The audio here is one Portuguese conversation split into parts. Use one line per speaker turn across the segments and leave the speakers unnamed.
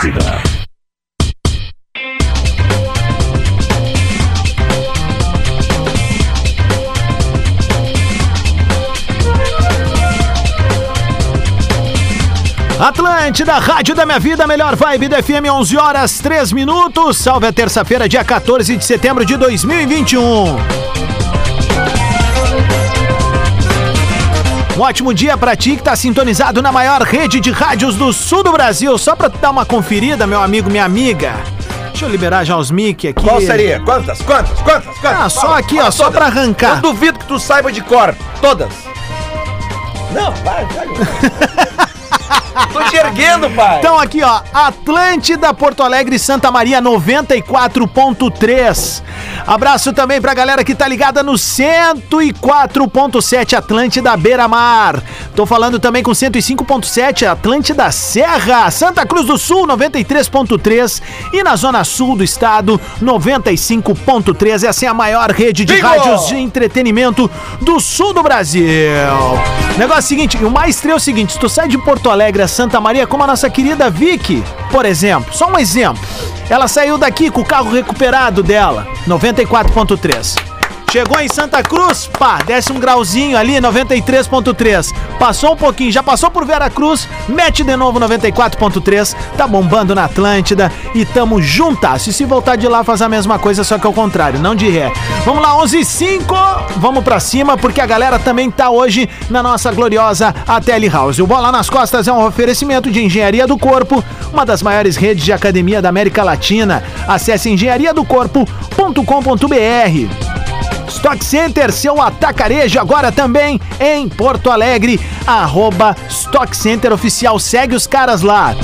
Atlântida.
Atlântida, Rádio da Minha Vida, melhor vibe da FM, 11 horas 3 minutos. Salve a terça-feira, dia 14 de setembro de 2021. Um ótimo dia pra ti que tá sintonizado na maior rede de rádios do sul do Brasil. Só pra tu dar uma conferida, meu amigo, minha amiga. Deixa eu liberar já os mic aqui.
Qual seria? Quantas? Quantas? Quantas? Quantas?
Ah, só aqui, ó, só
todas.
pra arrancar.
Eu duvido que tu saiba de cor. Todas. Não, vai, vai. Tô te erguendo, pai.
Então aqui, ó, Atlântida, Porto Alegre, Santa Maria 94.3. Abraço também pra galera que tá ligada no 104.7 Atlântida Beira Mar. Tô falando também com 105.7 Atlântida Serra, Santa Cruz do Sul 93.3 e na zona sul do estado 95.3. Essa é a maior rede de
Bingo!
rádios de entretenimento do sul do Brasil. Negócio é o seguinte, o mais estranho é o seguinte, se tu sai de Porto Alegre a Santa Maria, como a nossa querida Vicky, por exemplo, só um exemplo. Ela saiu daqui com o carro recuperado dela, 94.3. Chegou em Santa Cruz, pá, desce um grauzinho ali, 93.3. Passou um pouquinho, já passou por Vera Cruz, mete de novo 94.3. Tá bombando na Atlântida e tamo juntas. E se voltar de lá, faz a mesma coisa, só que ao contrário, não de ré. Vamos lá, 11 h 05 vamos pra cima, porque a galera também tá hoje na nossa gloriosa Ateli House. O Bola nas Costas é um oferecimento de engenharia do corpo, uma das maiores redes de academia da América Latina. Acesse engenhariadocorpo.com.br. Stock Center, seu atacarejo agora também em Porto Alegre, arroba Stock Center Oficial, segue os caras lá.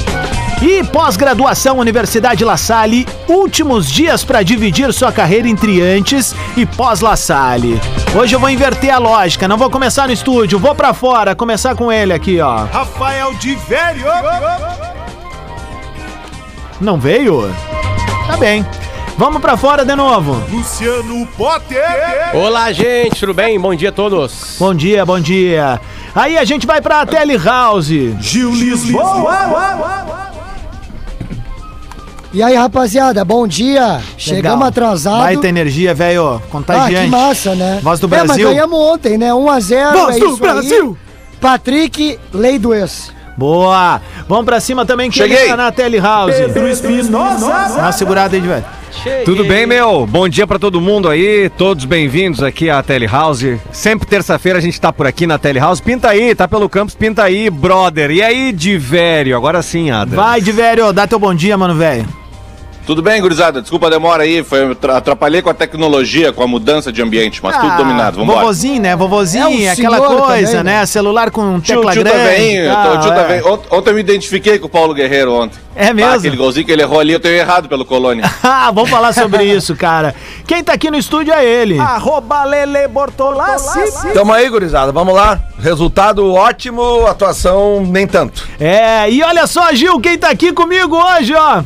E pós-graduação Universidade La Salle, últimos dias para dividir sua carreira entre antes e pós-La Salle. Hoje eu vou inverter a lógica, não vou começar no estúdio, vou para fora, começar com ele aqui, ó.
Rafael de Velho.
Não veio? Tá bem. Vamos para fora de novo.
Luciano Potter.
Olá, gente, tudo bem? Bom dia a todos.
Bom dia, bom dia. Aí a gente vai pra Tele House.
Gil Lisboa.
E aí, rapaziada, bom dia. Chegamos
Legal.
atrasado.
Baita energia, velho.
ah,
Contagiante.
que massa, né?
Voz do
É, mas
Brasil.
ganhamos ontem, né? 1x0.
Voz
é
do
isso
Brasil.
Aí. Patrick, lei do ex.
Boa! Vamos pra cima também que
Cheguei.
ele tá na Tele House.
Pedro Espinosa.
Dá uma segurada aí, velho.
Tudo bem, meu? Bom dia pra todo mundo aí, todos bem-vindos aqui à Telehouse. Sempre terça-feira a gente tá por aqui na Telehouse. Pinta aí, tá pelo campus, pinta aí, brother. E aí, de velho? Agora sim, Ada.
Vai, de velho, dá teu bom dia, mano, velho.
Tudo bem, gurizada? Desculpa a demora aí. Foi, tra- atrapalhei com a tecnologia, com a mudança de ambiente, mas tudo dominado. Vambora.
Vovozinho, né? Vovozinho,
É um
aquela coisa,
também,
né?
né?
Celular com
Tio,
tecla
tio tá
grande.
veinho,
e tal,
o tio tá
é.
veinho. Ont- Ontem eu me identifiquei com o Paulo Guerreiro ontem.
É mesmo?
Ah, aquele golzinho que ele errou ali, eu tenho errado pelo Colônia.
Ah, vamos falar sobre isso, cara. Quem tá aqui no estúdio é ele. Arroba Lele Bortolassi.
Tamo aí, gurizada, vamos lá. Resultado ótimo, atuação nem tanto.
É, e olha só, Gil, quem tá aqui comigo hoje, ó.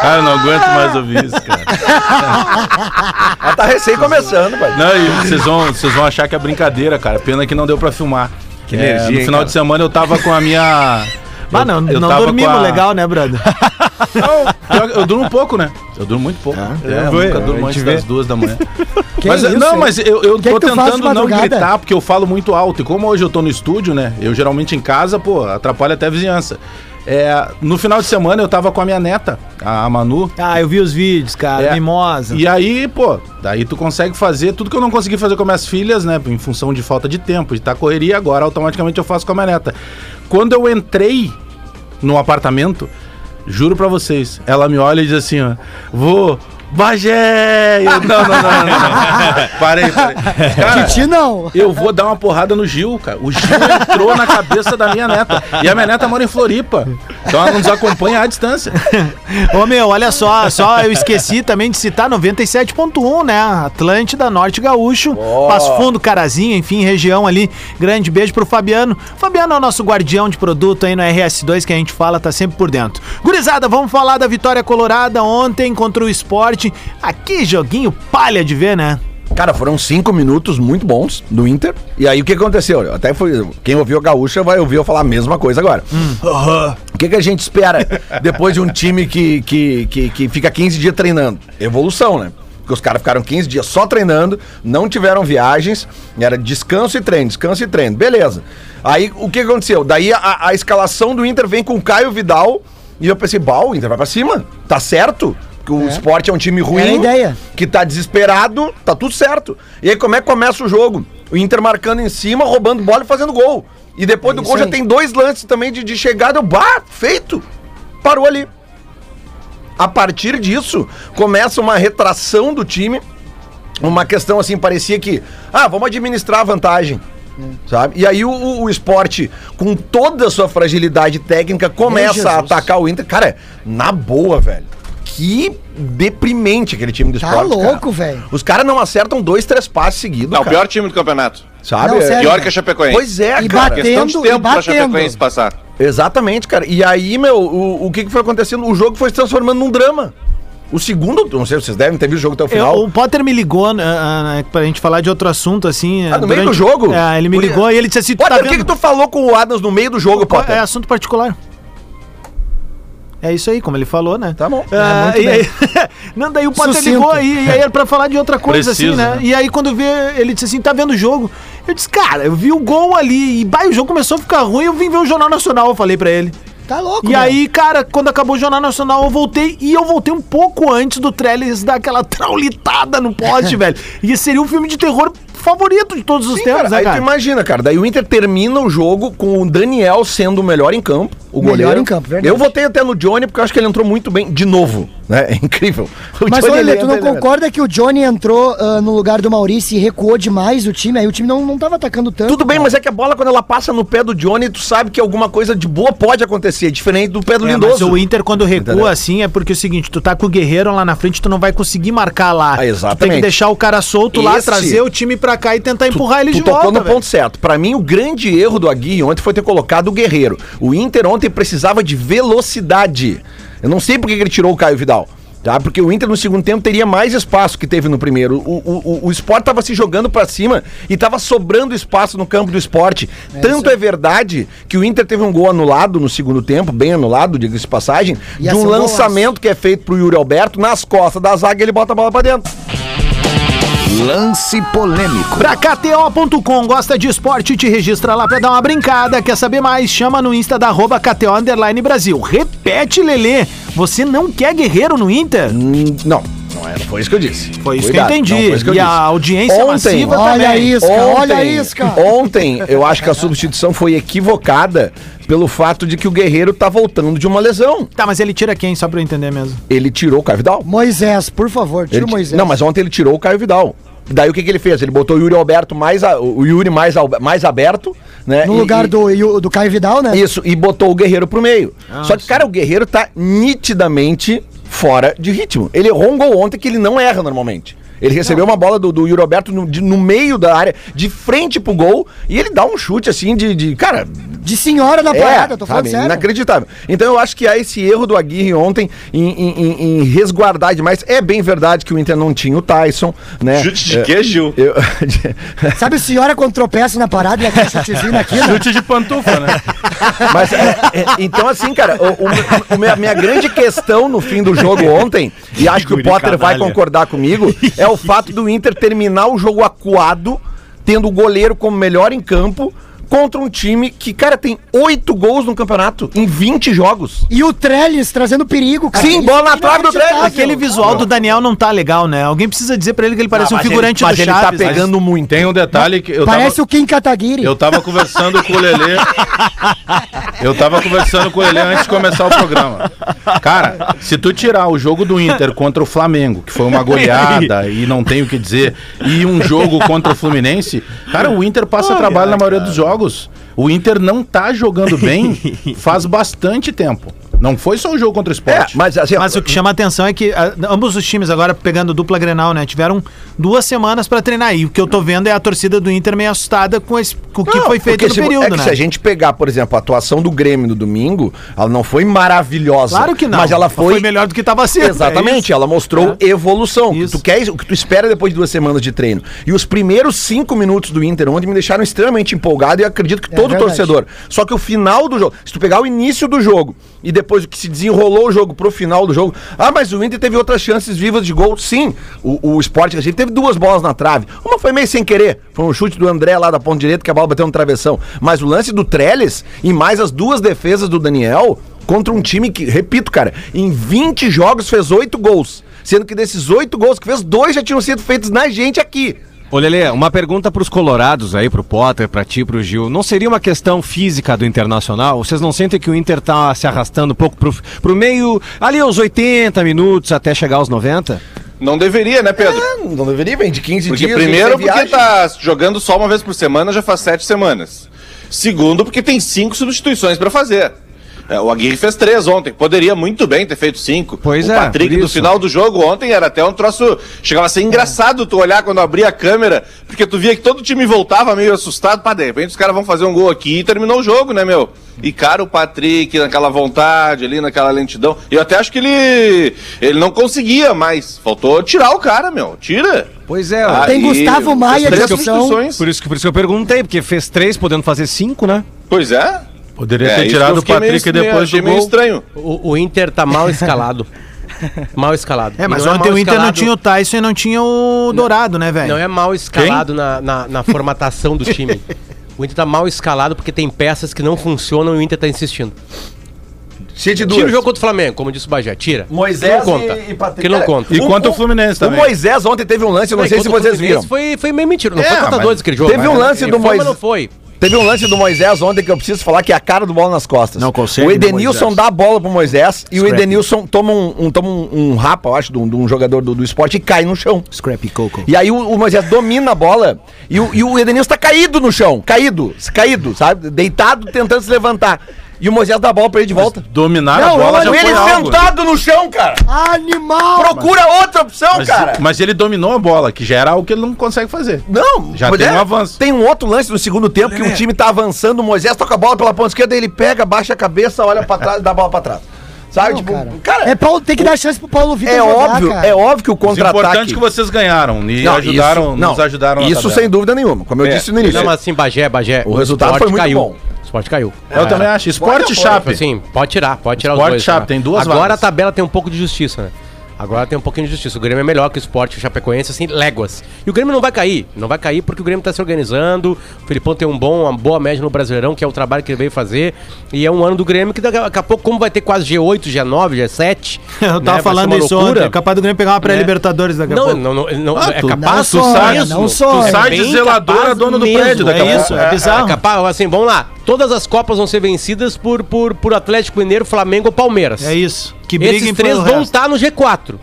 Cara, eu não aguento mais ouvir isso, cara.
Ela tá recém começando, pai.
Não, e vocês vão, vocês vão achar que é brincadeira, cara. Pena que não deu pra filmar.
Que
É,
energia,
No
hein,
final
cara?
de semana eu tava com a minha.
Ah, não,
eu
não
tava
dormimos
a-
legal, né, brother?
Não, que eu durmo pouco, né? Eu durmo muito pouco. é, eu
foi,
nunca durmo antes
vê.
das duas da manhã.
Que
mas,
isso,
não,
hein?
mas eu, eu
Que
tô
que
tentando não gritar, porque eu falo muito alto. E como hoje eu tô no estúdio, né? Eu geralmente em casa, pô, atrapalha até a vizinhança. É, no final de semana eu tava com a minha neta, a Manu.
Ah, eu vi os vídeos, cara.
É.
Mimosa.
E aí, pô, daí tu consegue fazer tudo que eu não consegui fazer com minhas filhas, né? Em função de falta de tempo, de estar correria, agora automaticamente eu faço com a minha neta. Quando eu entrei no apartamento, juro pra vocês, ela me olha e diz assim, ó, vou. Bagé! Eu, não, não, não, não, não. Parei, parei. Cara,
Titi não.
eu vou dar uma porrada no Gil, cara. O Gil entrou na cabeça da minha neta. E a minha neta mora em Floripa. Então ela nos acompanha à distância.
Ô meu, olha só, só eu esqueci também de citar 97.1, né? Atlântida, Norte Gaúcho, Passo Fundo, Carazinho, enfim, região ali. Grande beijo pro Fabiano. Fabiano é o nosso guardião de produto aí no RS2 que a gente fala, tá sempre por dentro. Gurizada, vamos falar da vitória colorada ontem contra o esporte. Aqui, joguinho palha de ver, né?
Cara, foram cinco minutos muito bons do Inter. E aí o que aconteceu? Até foi. Quem ouviu a gaúcha vai ouvir eu falar a mesma coisa agora. O que, que a gente espera depois de um time que, que, que, que fica 15 dias treinando? Evolução, né? Porque os caras ficaram 15 dias só treinando, não tiveram viagens, era descanso e treino, descanso e treino. Beleza. Aí o que aconteceu? Daí a, a escalação do Inter vem com o Caio Vidal. E eu pensei, bah, o Inter vai pra cima. Tá certo. Porque o esporte é um time ruim.
Era a ideia.
Que tá desesperado, tá tudo certo. E aí como é que começa o jogo? O Inter marcando em cima, roubando bola e fazendo gol. E depois
É
do gol já
aí.
tem dois lances também de, de chegada. Eu, bah, feito. Parou ali. A partir disso, começa uma retração do time. Uma questão assim, parecia que, ah, vamos administrar a vantagem. Sabe? E aí o, o- o esporte, com toda a sua fragilidade técnica, começa a atacar o Inter. Cara, na boa, velho. Que deprimente aquele time do
Tá
esporte. cara.
louco, velho.
Os caras não acertam dois, três passes seguidos.
Não, o
cara.
pior time do campeonato.
Sabe?
Não,
É-
sério.
Pior que a Chapecoense.
Pois é,
E
cara.
bateu.
Questão de
batendo, e
tempo pra
batendo.
Chapecoense passar.
Exatamente, cara. E aí, meu, o, o que, que foi acontecendo? O jogo foi se transformando num drama. O segundo, não sei se vocês devem ter visto o jogo até o
Eu-
final.
o Potter me ligou ah, ah, pra gente falar de outro assunto, assim.
Ah, no meio do jogo?
É, ele me
Por-
ligou e ele disse assim: tu
Potter,
tá
o que, que tu falou com o Adams no meio do jogo,
Qual-
Potter?
É assunto particular. É isso aí, como ele falou, né?
Tá bom.
Ah,
É, muito
e aí, não, daí o Potter
Sucinto.
ligou aí, e aí era pra falar de outra coisa,
Preciso,
assim, né?
né?
E aí quando vê, ele disse assim, tá vendo o jogo? Eu disse, cara, eu vi o gol ali, e bah, o jogo começou a ficar ruim, eu vim ver o Jornal Nacional, eu falei pra ele.
Tá louco,
E
meu.
aí, cara, quando acabou o Jornal Nacional, eu voltei, e eu voltei um pouco antes do Trellis dar aquela traulitada no poste, velho. E esse seria o filme de terror favorito de todos os
Sim,
tempos,
cara,
né,
aí
cara?
tu imagina, cara. Daí o Inter termina o jogo com o Daniel sendo o melhor em campo, o
Melhor
goleiro.
em campo, verdade.
Eu votei até no Johnny porque eu acho que ele entrou muito bem de novo, né? É incrível. O
Mas
Johnny,
olha, tu não concorda que o Johnny entrou ah, no lugar do Maurício e recuou demais o time? Aí o time não, não tava atacando tanto.
Tudo bem,
cara.
mas é que a bola, quando ela passa no pé do Johnny, tu sabe que alguma coisa de boa pode acontecer, diferente do pé do
É, mas
Lindoso.
o Inter, quando recua
Entendeu?
assim, é porque é o seguinte, tu tá com o Guerreiro lá na frente, tu não vai conseguir marcar lá.
Ah,
Tu tem
exatamente.
que deixar o cara solto lá,
Esse-
trazer o time pra cá e tentar empurrar ele
tu
de
tocou
volta,
no
velho.
ponto certo. Pra mim, o grande erro do Aguirre ontem foi ter colocado o Guerreiro. O Inter ontem precisava de velocidade. Eu não sei por que que ele tirou o Caio Vidal. Tá? Porque o Inter no segundo tempo teria mais espaço que teve no primeiro. O, o, o, o Sport tava se jogando pra cima e tava sobrando espaço no campo do esporte. Tanto é verdade que o Inter teve um gol anulado no segundo tempo, bem anulado, diga-se de passagem,
Ia
de um lançamento que é feito pro Yuri Alberto nas costas da zaga e ele bota a bola pra dentro.
Lance polêmico.
Pra KTO.com, gosta de esporte, te registra lá pra dar uma brincada. Quer saber mais? Chama no Insta da arroba KTO Underline Brasil. Repete, Lelê. Você não quer guerreiro no Inter?
Hum, não, não é, não foi isso que eu disse.
Foi isso
Cuidado,
que eu entendi.
não foi isso que eu
e a
disse.
audiência
Ontem-
massiva
Olha
também.
isso, cara, olha a isca.
Ontem, eu acho que a substituição foi equivocada pelo fato de que o Guerreiro tá voltando de uma lesão.
Tá, mas ele tira quem, só pra eu entender mesmo?
Ele tirou o Caio Vidal.
Moisés, por favor, tira
Ele
o Moisés.
Não, mas ontem ele tirou o Caio Vidal. Daí o que, que ele fez? Ele botou o Yuri Alberto mais a- o Yuri mais, ao- mais aberto, né?
No
E-
lugar do, do Caio Vidal, né?
Isso, e botou o Guerreiro pro meio. Só que, cara, o Guerreiro tá nitidamente fora de ritmo. Ele errou um gol ontem que ele não erra normalmente. Ele recebeu uma bola do, do Yuri Alberto no, de- no meio da área, de frente pro gol, e ele dá um chute assim de. de- cara,
De senhora na parada, tô falando
sabe,
sério.
Inacreditável. Então eu acho que há esse erro do Aguirre ontem em, em- em- em resguardar demais. É bem verdade que o Inter não tinha o Tyson, né?
Chute de
É,
quê, Gil?
eu-
Sabe senhora quando tropeça na parada e aquele chutezinho naquilo?
Chute de pantufa, né?
Mas, é, é, então, assim, cara, o, o- o minha, minha grande questão no fim do jogo ontem, e acho que o Potter vai concordar comigo, é o fato do Inter terminar o jogo acuado, tendo o goleiro como melhor em campo, contra um time que, cara, tem oito gols no campeonato em 20 jogos.
E o Trellis trazendo perigo, cara.
Sim, bola na
é
trave do Trellis.
Aquele visual do Daniel não tá legal, né? Alguém precisa dizer pra ele que ele parece um figurante
ele, mas
do
ele
Chaves.
tá pegando muito.
Tem um detalhe que eu
Parece
tava,
o Kim Kataguiri.
eu tava conversando com o Lelê. Eu tava conversando com ele antes de começar o programa. Cara, se tu tirar o jogo do Inter contra o Flamengo, que foi uma goleada e não tem o que dizer, e um jogo contra o Fluminense, cara, o Inter passa trabalho na maioria dos jogos. O Inter não tá jogando bem faz bastante tempo. Não foi só o jogo contra o
É,
esporte.
mas assim,
Mas o que chama a atenção é que ah, ambos os times, agora pegando dupla Grenal, né? Tiveram duas semanas pra treinar. E o que eu tô vendo é a torcida do Inter meio assustada com, esse- com o que
Não,
foi feito no
se,
período,
é que
né?
se a gente pegar, por exemplo, a atuação do Grêmio no domingo, ela não foi maravilhosa.
Claro que não.
Mas ela foi.
melhor do que tava sendo.
Exatamente,
é
ela mostrou evolução. O que
Isso.
Tu quer, o que tu espera depois de duas semanas de treino. E os primeiros cinco minutos do Inter ontem me deixaram extremamente empolgado e eu acredito que
É
todo
verdade.
torcedor. Só que o final do jogo, se tu pegar o início do jogo e depois o que se desenrolou o jogo pro final do jogo, ah, mas o Inter teve outras chances vivas de gol. Sim, o, o Sport Recife teve duas bolas na trave. Uma foi meio sem querer, foi um chute do André lá da ponta direita que a bola bateu no travessão. Mas o lance do Trellis e mais as duas defesas do Daniel contra um time que, repito, cara, em 20 jogos fez oito gols. Sendo que desses oito gols que fez, dois já tinham sido feitos na gente aqui.
Ô, Lelê, uma pergunta pros colorados aí, pro Potter, pra ti, pro Gil. Não seria uma questão física do Internacional? Vocês não sentem que o Inter tá se arrastando um pouco pro, pro meio, ali aos 80 minutos até chegar aos 90?
Não deveria, né, Pedro?
Ah, não deveria, vem de 15
Porque
dias.
primeiro, porque
viagem.
tá jogando só uma vez por semana já faz sete semanas. Segundo, porque tem cinco substituições pra fazer. É, o Aguirre fez três ontem. Poderia muito bem ter feito cinco.
Pois
o
é,
Patrick,
por
no final do jogo ontem, era até um troço. Chegava a ser engraçado tu olhar quando abria a câmera, porque tu via que todo time voltava meio assustado. Pá, de repente os caras vão fazer um gol aqui e terminou o jogo, né, meu? E cara, o Patrick naquela vontade ali, naquela lentidão. Eu até acho que ele. Ele não conseguia mais. Faltou tirar o cara, meu. Tira.
Pois é,
Ah,
Tem Gustavo Maia
fez
de opção.
por, isso que, por isso que eu perguntei, porque fez três, podendo fazer cinco, né?
Pois é.
Poderia
É,
ter tirado o
fiquei meio-
Patrick depois do
meio
gol.
estranho.
O, o Inter tá mal escalado. mal escalado.
É, mas
não
ontem
mal
o Inter não
escalado-
tinha o Tyson e não tinha o Dourado, né, velho?
Não é mal escalado na, na, na formatação do time. O Inter tá mal escalado porque tem peças que não funcionam e o Inter tá insistindo. Tira o jogo contra o Flamengo, como disse o Bagé. Tira.
Moisés
que não conta.
e- e Patrick.
Que não conta.
E quanto o Fluminense
O
também.
Moisés ontem teve um lance, eu não
Aí,
sei se
contra o
vocês viram.
Foi, foi meio mentira. Não
É,
foi contra
mas
dois aquele jogo.
teve um
mas-
lance do
foi, mas
Moisés-
não foi.
Teve um lance do Moisés ontem que eu preciso falar que é a cara do bola nas costas.
Não consegue,
O Edenilson
Moisés?
dá a bola pro Moisés e o. Edenilson toma um, um- toma um, um rapa, eu acho, de um, de um jogador do, do esporte e cai no chão.
Scrappy Coco.
E aí o, o Moisés domina a bola e o, e o Edenilson tá caído no chão. Caído, caído, sabe? Deitado, tentando se levantar. E o Moisés dá a bola pra ele de volta.
Dominar a
Não,
bola já
ele
algo.
sentado no chão, cara.
Animal!
Procura outra opção,
Mas,
cara.
mas ele dominou a bola, que já era algo que ele não consegue fazer.
Não,
Já tem
é,
um avanço.
Tem um outro lance no segundo tempo que o time tá avançando, o Moisés toca a bola pela ponta esquerda, ele pega, baixa a cabeça, olha pra trás e dá a bola pra trás. Sabe?
Não,
tipo,
cara.
cara,
É Paulo, tem que dar chance pro Paulo Vitor
é
jogar,
óbvio,
cara.
é óbvio que o
O importante é
contra-ataque
que vocês ganharam e
Não,
ajudaram,
isso- não,
nos ajudaram na
Isso
tabela.
sem dúvida nenhuma, como eu
É.
disse no início.
Não, mas assim, Bagé, Bagé.
O resultado
esporte
foi muito
caiu.
bom.
Esporte caiu.
Eu também acho. Esporte
Olha,
Chape.
Assim, pode tirar, pode tirar
Sport
os dois.
Chape,
tá?
tem duas
Agora
vagas.
a tabela tem um pouco de justiça, né? Agora tem um pouquinho de justiça. O Grêmio é melhor que o Sport, o Chapecoense, assim, léguas. E o Grêmio não vai cair. Não vai cair porque o Grêmio tá se organizando. O Filipão tem um bom, uma boa média no Brasileirão, que é o trabalho que ele veio fazer. E é um ano do Grêmio que daqui a, pouco, como vai ter quase G8, G9, G7.
Eu
né,
tava
ser
falando isso ontem. É capaz do Grêmio pegar uma pré-Libertadores daqui a
Não,
pouco.
não, não, não,
Ah,
é
tu-
capaz
não sonha,
mesmo.
não sonha.
Tu
sai de
bem
zelador
capaz
a dono do
mesmo.
prédio daqui a
É isso, é
É
bizarro.
capaz, assim, vamos lá. Todas as Copas vão ser vencidas por, por, por Atlético Mineiro, Flamengo ou Palmeiras.
É isso. Que briguem
Esses três
pelo
vão
resto.
estar no G4.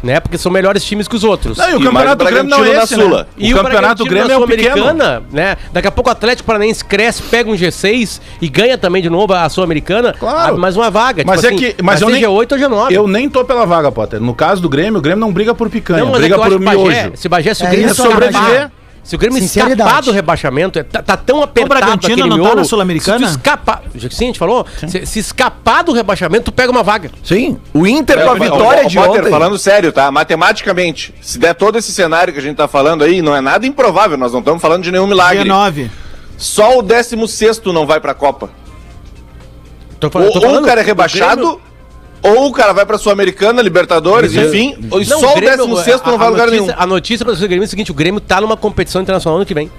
Né? Porque são melhores times que os outros.
Não, e o
E
campeonato
mais
do Grêmio não é
Bragantino na
esse, né?
Sula.
O campeonato do Grêmio é o pequeno.
Sul-Americana, né? Daqui a pouco o Atlético Paranaense cresce, pega um G6 e ganha também de novo a Sul-Americana.
Claro.
abre mais uma vaga.
Mas é que- mas eu nem-
G8 ou G9.
Eu nem tô pela vaga, Potter. No caso do Grêmio, o Grêmio não briga por picanha,
Não, mas é
briga
que eu acho
por
que Bagé,
miojo.
se Bagé, se o
É
Grêmio
isso,
sobreviver.
Se o Grêmio escapar do rebaixamento, é- tá, tá tão apertado
Bragantino
aquele
não tá
miolo,
na Sul-Americana?
Se escapar, sim, a gente falou, se, se escapar do rebaixamento, tu pega uma vaga.
Sim, o Inter com a
É,
vitória
o- o
de
Potter,
ontem.
falando sério, tá? Matematicamente, se der todo esse cenário que a gente tá falando aí, não é nada improvável, nós não estamos falando de nenhum milagre.
G9.
Só o 16 não vai pra Copa.
Tô
Ou,
tô
ou o cara é
o
rebaixado,
Grêmio-
ou o cara vai pra Sul-Americana, Libertadores, enfim. e
Não,
só o
Grêmio-
16
a-
não vai
a
lugar
notícia-
nenhum.
A notícia para o Grêmio é o seguinte: o Grêmio tá numa competição internacional ano que vem.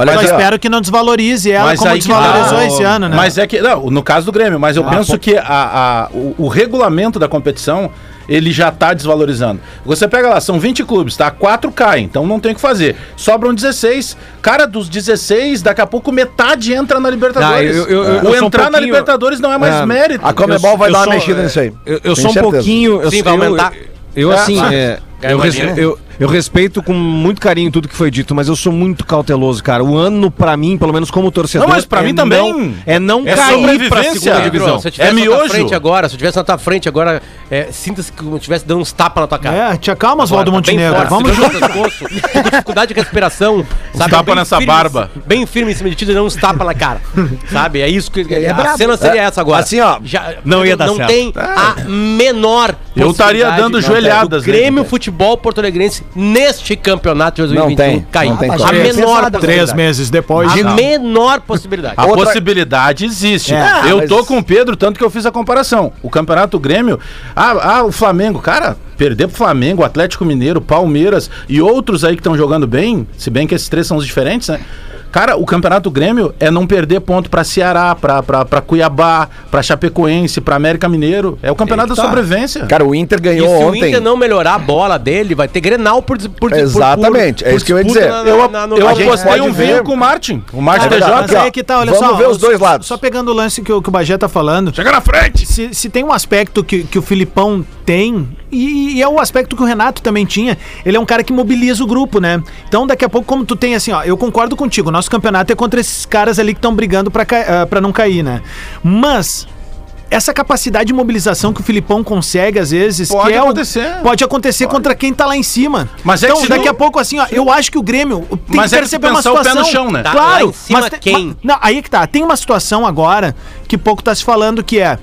Olha
Só
aqui, ó.
espero que não desvalorize ela como
aí que
desvalorizou
tá.
esse ano, né?
Mas é que, não, no caso do Grêmio, mas eu
Ah,
penso
pô.
que a, a- o, o regulamento da competição, ele já tá desvalorizando. Você pega lá, são 20 clubes, tá? 4 caem, então não tem o que fazer. Sobram 16. Cara, dos 16, daqui a pouco metade entra na Libertadores.
Ah, eu- eu- eu-
o
eu sou um
entrar na
pouquinho-
Libertadores não é mais
É.
mérito.
A Comebol vai
eu
dar uma
sou-
mexida nisso aí.
Eu, sou um
certeza.
pouquinho. Eu,
Sim, vai
eu-
aumentar.
Eu, assim,
vai.
é, eu, eu, Eu respeito com muito carinho tudo que foi dito, mas eu sou muito cauteloso, cara. O ano, pra mim, pelo menos como torcedor.
Não, mas pra
é
mim também.
não- é não
É
cair pra segunda
Pedro,
divisão.
Se eu tivesse
É
na tua
miojo.
frente agora, se eu tivesse na tua frente agora, é, sinta-se que eu tivesse dando uns tapas na tua cara.
É, te acalma, Oswaldo
tá
Montenegro.
forte,
Vamos junto.
pescoço, com dificuldade de respiração. Sabe?
tapa
Bem
nessa
firme,
barba.
Bem firme em cima de ti e dando uns tapas na cara. sabe? É isso que.
é
a
brabo.
cena seria essa agora.
Assim, ó,
Já,
não ia dar
Não
certo.
tem a menor.
Eu estaria dando
do
joelhadas, né?
Grêmio Futebol Porto Alegrense neste campeonato de
Não
2021
tem,
cair.
não tem
a
como.
menor
Três
possibilidade.
meses depois.
A
Não.
menor possibilidade.
A
Outra-
possibilidade existe.
É.
eu
mas-
tô com o Pedro, tanto que eu fiz a comparação. O Campeonato Grêmio. Ah, ah, o Flamengo, cara, perder pro Flamengo, o Atlético Mineiro, Palmeiras e outros aí que estão jogando bem, se bem que esses três são os diferentes, né? Cara, o Campeonato Grêmio é não perder ponto pra Ceará, pra, pra, pra Cuiabá, pra Chapecoense, pra América Mineiro. É o campeonato da sobrevivência.
Cara, o Inter
E
ganhou
se o
ontem.
Inter não melhorar a bola dele, vai ter Grenal por, por, por
Exatamente, é isso que eu ia dizer.
na-
eu
na- no-
eu
a gente
apostei um
ver-
vinho com o Martin. O Martin
É verdade.
TJ.
Mas aí que tá, olha
Vamos
só.
ver os dois
só-
lados.
Só pegando o lance que, o- que o Bagé tá falando.
Chega na frente!
Se, se tem um aspecto que, que o Filipão tem, e, e é o aspecto que o Renato também tinha, ele é um cara que mobiliza o grupo, né? Então, daqui a pouco, como tu tem assim, ó, eu concordo contigo, nosso campeonato é contra esses caras ali que estão brigando pra, pra não cair, né? Mas. Essa capacidade de mobilização que o Filipão consegue, às vezes,
Pode
que é o-
acontecer.
pode acontecer contra quem tá lá em cima.
Mas é
então,
que se
daqui
tu-
a pouco, assim, ó, eu acho que o Grêmio tem
Mas
que
é que se
perceber uma
pensar o pé
situação.
no chão, né?
Tá,
Claro,
lá em cima
mas
quem?
ma- não, aí que tá. Tem uma situação agora que pouco tá se falando que é.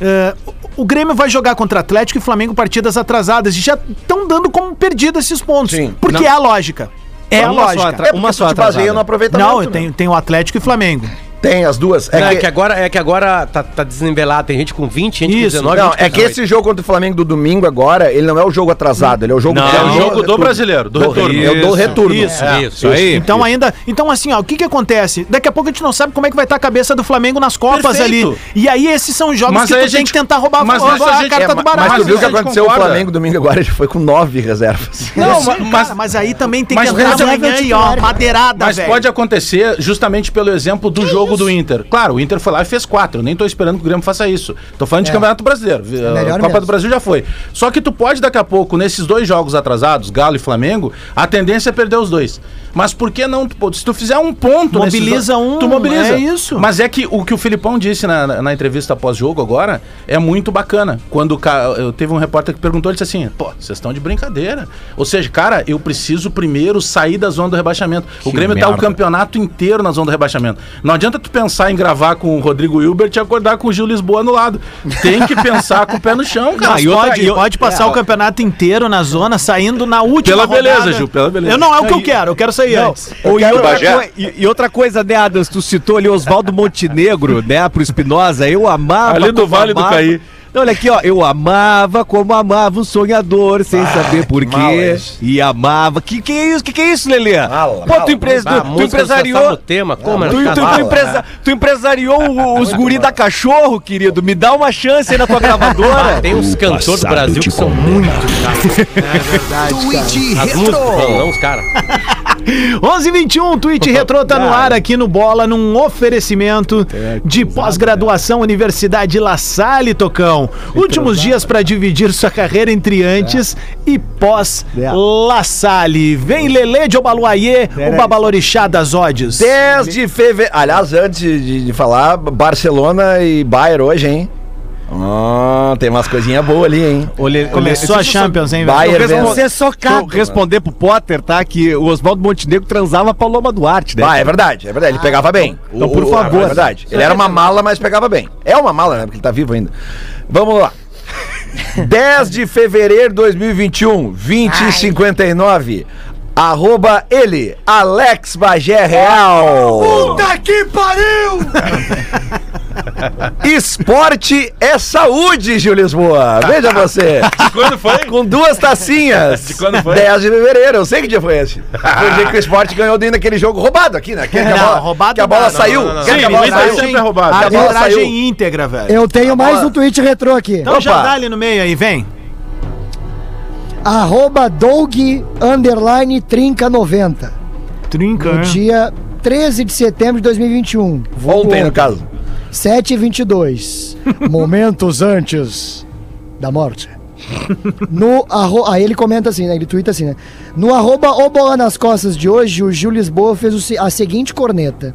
eh, o Grêmio vai jogar contra Atlético e Flamengo partidas atrasadas e já estão dando como perdido esses pontos.
Sim.
Porque
Não.
é a lógica. É a
Uma só
lógica.
atra- uma só
te baseia
atrasada.
no aproveitamento.
Não,
né?
eu tenho, tenho o Atlético e Flamengo.
Tem as duas.
Não,
É
É,
que,
que agora, é que agora tá, tá desnivelado. Tem gente com 20, gente
Isso.
com 19,
não,
gente com
é que
18.
esse jogo contra o Flamengo do domingo agora, ele não é o jogo atrasado, ele é o jogo
Não.
que
É o jogo do brasileiro, do retorno.
É o do retorno.
Isso.
É,
Isso aí.
Então ainda, então assim, ó, o que que acontece? Daqui a pouco a gente não sabe como é que vai estar a cabeça do Flamengo nas copas
Perfeito.
ali. E aí esses são jogos
Mas
que tu
a
tem
gente-
que tentar roubar,
mas
roubar
isso a
a
gente-
carta
É,
do
mas,
baralho.
mas tu viu o que
a gente
aconteceu? O
concorda.
Flamengo domingo agora ele foi com nove reservas.
Não, mas-
mas aí também tem
mas
que entrar
reserva
amanhã
é
e ó, madeirada,
Mas pode acontecer justamente pelo exemplo do jogo do Inter. Claro, o Inter foi lá e fez quatro. Eu nem tô esperando que o Grêmio faça isso. Tô falando de Campeonato Brasileiro. A
melhor
Copa
mesmo.
do Brasil já foi. Só que tu pode, daqui a pouco, nesses dois jogos atrasados, Galo e Flamengo, a tendência é perder os dois. Mas por que não? Se tu fizer um ponto
Mobiliza
dois-
um,
tu mobiliza.
é isso.
Mas é que o que o Filipão disse na, na- na entrevista pós-jogo agora é muito bacana. Quando eu teve um repórter que perguntou, ele disse assim: pô, vocês estão de brincadeira. Ou seja, cara, eu preciso primeiro sair da zona do rebaixamento. o Grêmio tá o
merda.
campeonato inteiro na zona do rebaixamento. Não adianta tu pensar em gravar com o Rodrigo Hilbert e acordar com o Gil Lisboa no lado. Tem que pensar com o pé no chão, cara.
Mas
e outra-
pode,
e
pode passar o campeonato inteiro na zona, saindo na última
Pela beleza,
rodada.
Gil, pela beleza.
Eu não é o que eu
e-
quero, eu quero sair
Não,
antes.
ou- e,
quero-
outra e- e outra coisa, né, Adams, tu citou ali Oswaldo Montenegro, né, pro Espinosa, eu amava...
Ali do Vale do
amava-
Caí.
Não, olha aqui, ó, eu amava como amava um sonhador, sem saber por
mal
quê,
esse.
e amava... Que que é isso, que que é isso, Lelê?
Mala,
Pô, tu, empre-
Ah,
tu, tu
tá
empresariou...
no tema, como
Tu,
é?
tu- tu empresa- tu empresariou o- os guri da cachorro, querido. Me dá uma chance aí na tua gravadora.
Tem uns cantores do Brasil que são muito chatos.
Tweet
As músicas, não, não os caras.
1121, Twitch Retro tá no ar aqui no Bola, num oferecimento de pós-graduação Universidade La Salle, Tocão. Últimos dias para dividir sua carreira entre antes e pós La Salle. Vem Lele de Obaluayê, o babalorixá das ódios.
10 de fevereiro. Aliás, antes de, de falar, Barcelona e Bayern hoje, hein? Ah, tem umas coisinhas boas ali, hein?
Olê-
Começou a Champions, hein, velho?
Bayern
Eu respondo-
vence.
Ser socado.
Responder pro Potter, tá? Que o Oswaldo Montenegro transava a Paloma Duarte, né?
Ah, é verdade, é verdade. Ele pegava bem.
então, por
O- o-
favor.
É verdade. Ele era uma mala, mas pegava bem. É uma mala, né? Porque ele tá vivo ainda. Vamos lá. 10 de fevereiro de 2021, 20 e 59. Arroba ele, Alex Bagé Real.
Puta que pariu!
Esporte é saúde, Gil Lisboa. Veja você.
Quando foi?
Com duas tacinhas.
De quando foi?
10 de fevereiro. Eu sei que dia foi esse. Foi o dia que o esporte ganhou dentro daquele jogo roubado aqui, né? Que, que a
Não,
bola,
roubado
que a bola
não,
saiu.
não, não, não.
que
Sim,
a bola saiu.
sempre é roubado.
a bola
Arbitragem
saiu.
íntegra, velho.
Eu tenho mais
bola-
um tweet retrô aqui.
Então já
Opa.
dá ali no meio aí, vem.
Arroba Doug underline trinca 90.
Trinca,
No dia 13 de setembro de 2021. Vulgo
Ontem, no caso.
7 e 22. Momentos antes da morte. No arro... Aí ele comenta assim, né? Ele twitta assim, né? No arroba o bola nas costas de hoje, o Gil Lisboa fez a seguinte corneta.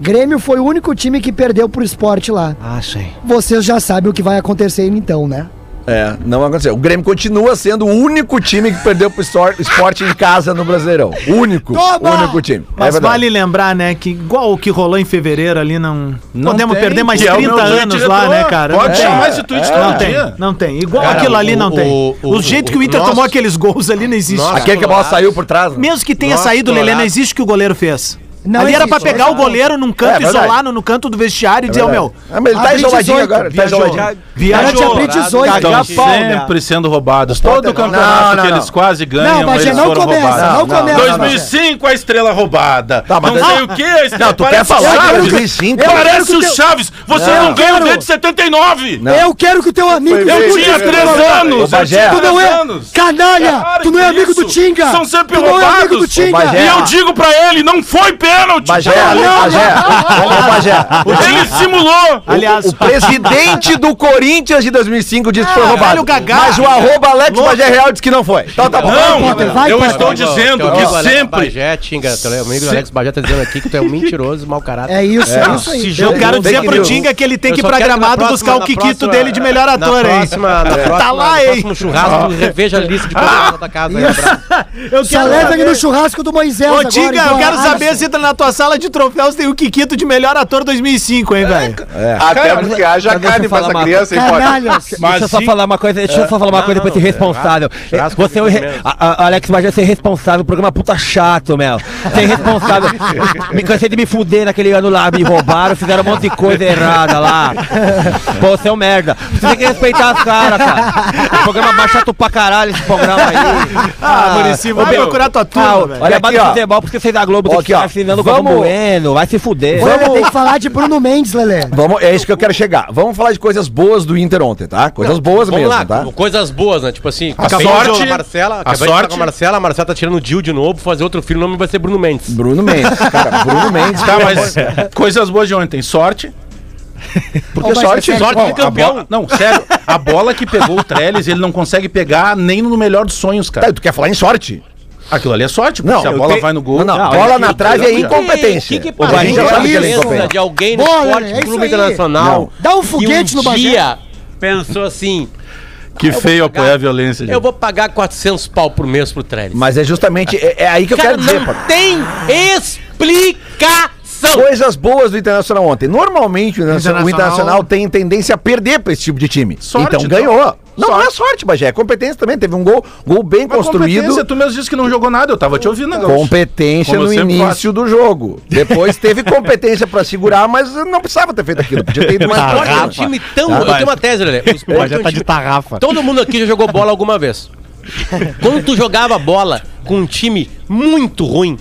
Grêmio foi o único time que perdeu pro esporte lá.
Ah, sei.
Vocês já sabem o que vai acontecer então, né?
É, não aconteceu. O Grêmio continua sendo o único time que perdeu pro esporte em casa no Brasileirão. Único.
Toma!
Único time.
Mas
é
vale lembrar, né, que igual o que rolou em fevereiro ali, não,
Não
podemos
tem,
perder mais
que é o
30
meu
anos
diretor.
lá, né, cara?
Pode
Não
chamar
tem.
esse tweet
Não
todo
tem,
dia.
não tem. Igual
Cara,
aquilo ali
o-
não tem.
o-
O,
o-
jeito
o-
que o Inter
nosso-
tomou aqueles gols ali não existe.
Nossa,
Aquele que a bola saiu por trás. né?
Mesmo que tenha
Nossa,
saído Lelê, não existe o que o goleiro fez.
Não
ali era
existe,
pra pegar o
exato.
goleiro num canto,
É,
isolar no, no canto do vestiário e dizer, ô meu,
Ah, mas ele tá
Abre
isoladinho
18,
agora. Tá
viajou.
isoladinho.
Tinha abrir
Colorado,
18.
Estão
pau, né?
sempre sendo roubados. Todo
não,
campeonato
não,
que
não.
eles quase ganham,
Não, Bagé,
eles
não
foram
começa,
roubados.
não
Não, não,
começa.
não.
2005 a estrela roubada.
Tá, mas
não sei o que a estrela.
Não, tu quer falar de
Chaves.
2005?
Eu quero
Parece
que
o
o
Chaves. Você
Não.
não, ganha desde 79.
Não.
Eu quero que o teu amigo...
Eu tinha
Foi
3
bem.
anos.
Tu não
3
é...
anos.
Canalha!
Para
tu não é amigo do. Tinga!
São sempre
tu não é amigo do
roubados. E eu digo pra ele, não foi pênalti.
Bagé, Bagé. Ô, Bagé.
Ele simulou.
aliás,
O presidente do Corinthians de 2005 disse que foi
Ah,
roubado.
velho Gagá.
Mas o arroba Alex Bagé Real disse que não foi. Então tá bom.
Não,
vai,
eu estou dizendo que
Alex
sempre...
Bagé, Tinga, teu amigo Alex Bagé tá dizendo aqui que tu é um mentiroso, mau caráter.
É isso, é, isso aí.
eu quero dizer pro. Tinga que ele tem que ir pra
quero que
Gramado buscar o Kikito dele de melhor ator, hein? Tá lá,
no
hein?
próximo churrasco, reveja a lista de convidados da casa.
Eu
Só leva ele no churrasco do Moisés
Ô, Tinga, eu
igual
quero saber se na tua sala de troféus tem o Kikito de melhor ator 2005, hein, velho?
Até porque haja
mas
carne pra
falar
essa criança, hein, Potter?
Canalhas!
deixa eu só falar uma coisa, deixa eu só falar uma coisa pra esse responsável.
churrasco
Você é o
é
re-
menos.
a- a- Alex Bagé ser responsável, programa puta chato, meu. Ser responsável. me cansei de me fuder naquele ano lá, me roubaram, fizeram um monte de coisa errada lá. Pô, você é um merda. Você tem que respeitar as caras, cara. O programa mais chato pra caralho esse programa aí.
Ah, vai
ô, meu.
procurar tua
Ah,
turma, velho.
olha, bate futebol porque vocês da Globo tem
aqui,
que
ó.
ficar assinando o
Vamos-
Bueno, vai se fuder.
Lelê, tem que falar de Bruno Mendes, Lelê.
Vamos, é isso que eu quero chegar. Vamos falar de coisas boas do Inter ontem, tá? Coisas boas
Vamos
mesmo,
lá,
tá?
coisas boas, né? Tipo assim,
A sorte-
com a Marcela,
a
falar
sorte-
com a Marcela, a Marcela tá tirando o Dil de novo, fazer outro filho, o nome vai ser Bruno Mendes.
Bruno Mendes, cara. Bruno Mendes.
Tá, mas coisas boas de ontem. Sorte.
Porque
mas
sorte.
é
sorte de campeão.
bola- não, sério. A bola que pegou o Trellis, ele não consegue pegar nem no melhor dos sonhos,
Tá,
cara.
tu quer falar em sorte?
Aquilo ali é sorte, porque
Não,
se a
eu
bola vai no gol.
Não, não,
Não,
bola na
que-
trave é
que-
incompetência.
O que, que
O Bagé já
é
sabe que é
de alguém no
Bola,
esporte?
É
clube
aí.
internacional
Não.
Dá um
que
foguete no Bagé.
dia pensou assim,
Que feio apoiar a violência.
eu vou pagar 400 pau por mês pro Trellis.
Mas é justamente. É, é aí que eu
Cara,
quero dizer,
não tem explicação.
Coisas boas do Internacional ontem. Normalmente o Internacional, o
Internacional-
tem tendência a perder pra esse tipo de time.
Sorte,
então
então.
ganhou. Não, não é
Sorte.
sorte, Bagé. É competência também. Teve um gol, gol bem
Mas
construído.
competência, Tu mesmo disse que não jogou nada, eu tava te ouvindo agora.
Competência
Como
no início do jogo. Depois teve competência pra segurar, mas não precisava ter feito aquilo. Podia ter ido mais
esporte é um time tão. eu tenho uma tese, Lelê. O esporte é um
tá de tarrafa.
Todo mundo aqui já jogou bola alguma vez. Quando tu jogava bola com um time muito ruim,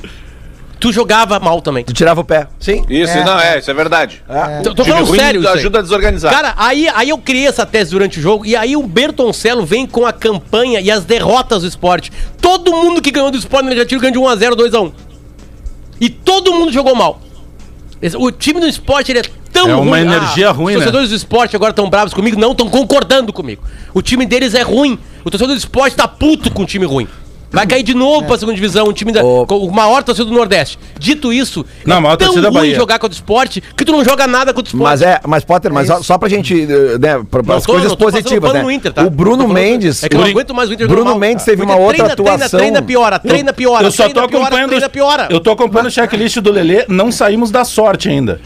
tu jogava mal também.
Tu tirava o pé. Sim.
Isso, não, é, isso é verdade.
Tô, tô
Time
falando
ruim
sério. isso aí.
ajuda a desorganizar.
Cara, aí, aí eu criei essa tese durante o jogo e aí o Bertoncello vem com a campanha e as derrotas do esporte. Todo mundo que ganhou do esporte no negativo ganhou de 1x0, 2x1. E todo mundo jogou mal. O time do esporte ele é tão
É uma
ruim.
energia ruim,
Os
né?
torcedores do esporte agora estão bravos comigo? Não, estão concordando comigo. O time deles é ruim. O torcedor do esporte tá puto com o time ruim. Vai cair de novo pra segunda divisão, um time da, com o maior torcida do Nordeste. Dito isso,
Não, maior
tão
é
ruim
Bahia.
jogar contra o esporte que tu não joga nada contra o esporte.
Mas é, mas Potter, mas só, só pra gente, eh, né, pra, as
tô-
coisas
não tô passando
positivas, né?
no Inter, tá?
O Bruno Mendes,
É que eu não
o-
aguento mais o Inter
Bruno
jogando mal.
Mendes teve uma outra
treina, treina,
atuação.
Treina, piora, treina, piora,
Eu só tô
treina, piora,
acompanhando.
treina, piora.
Eu tô acompanhando o checklist do Lelê, não saímos da sorte ainda.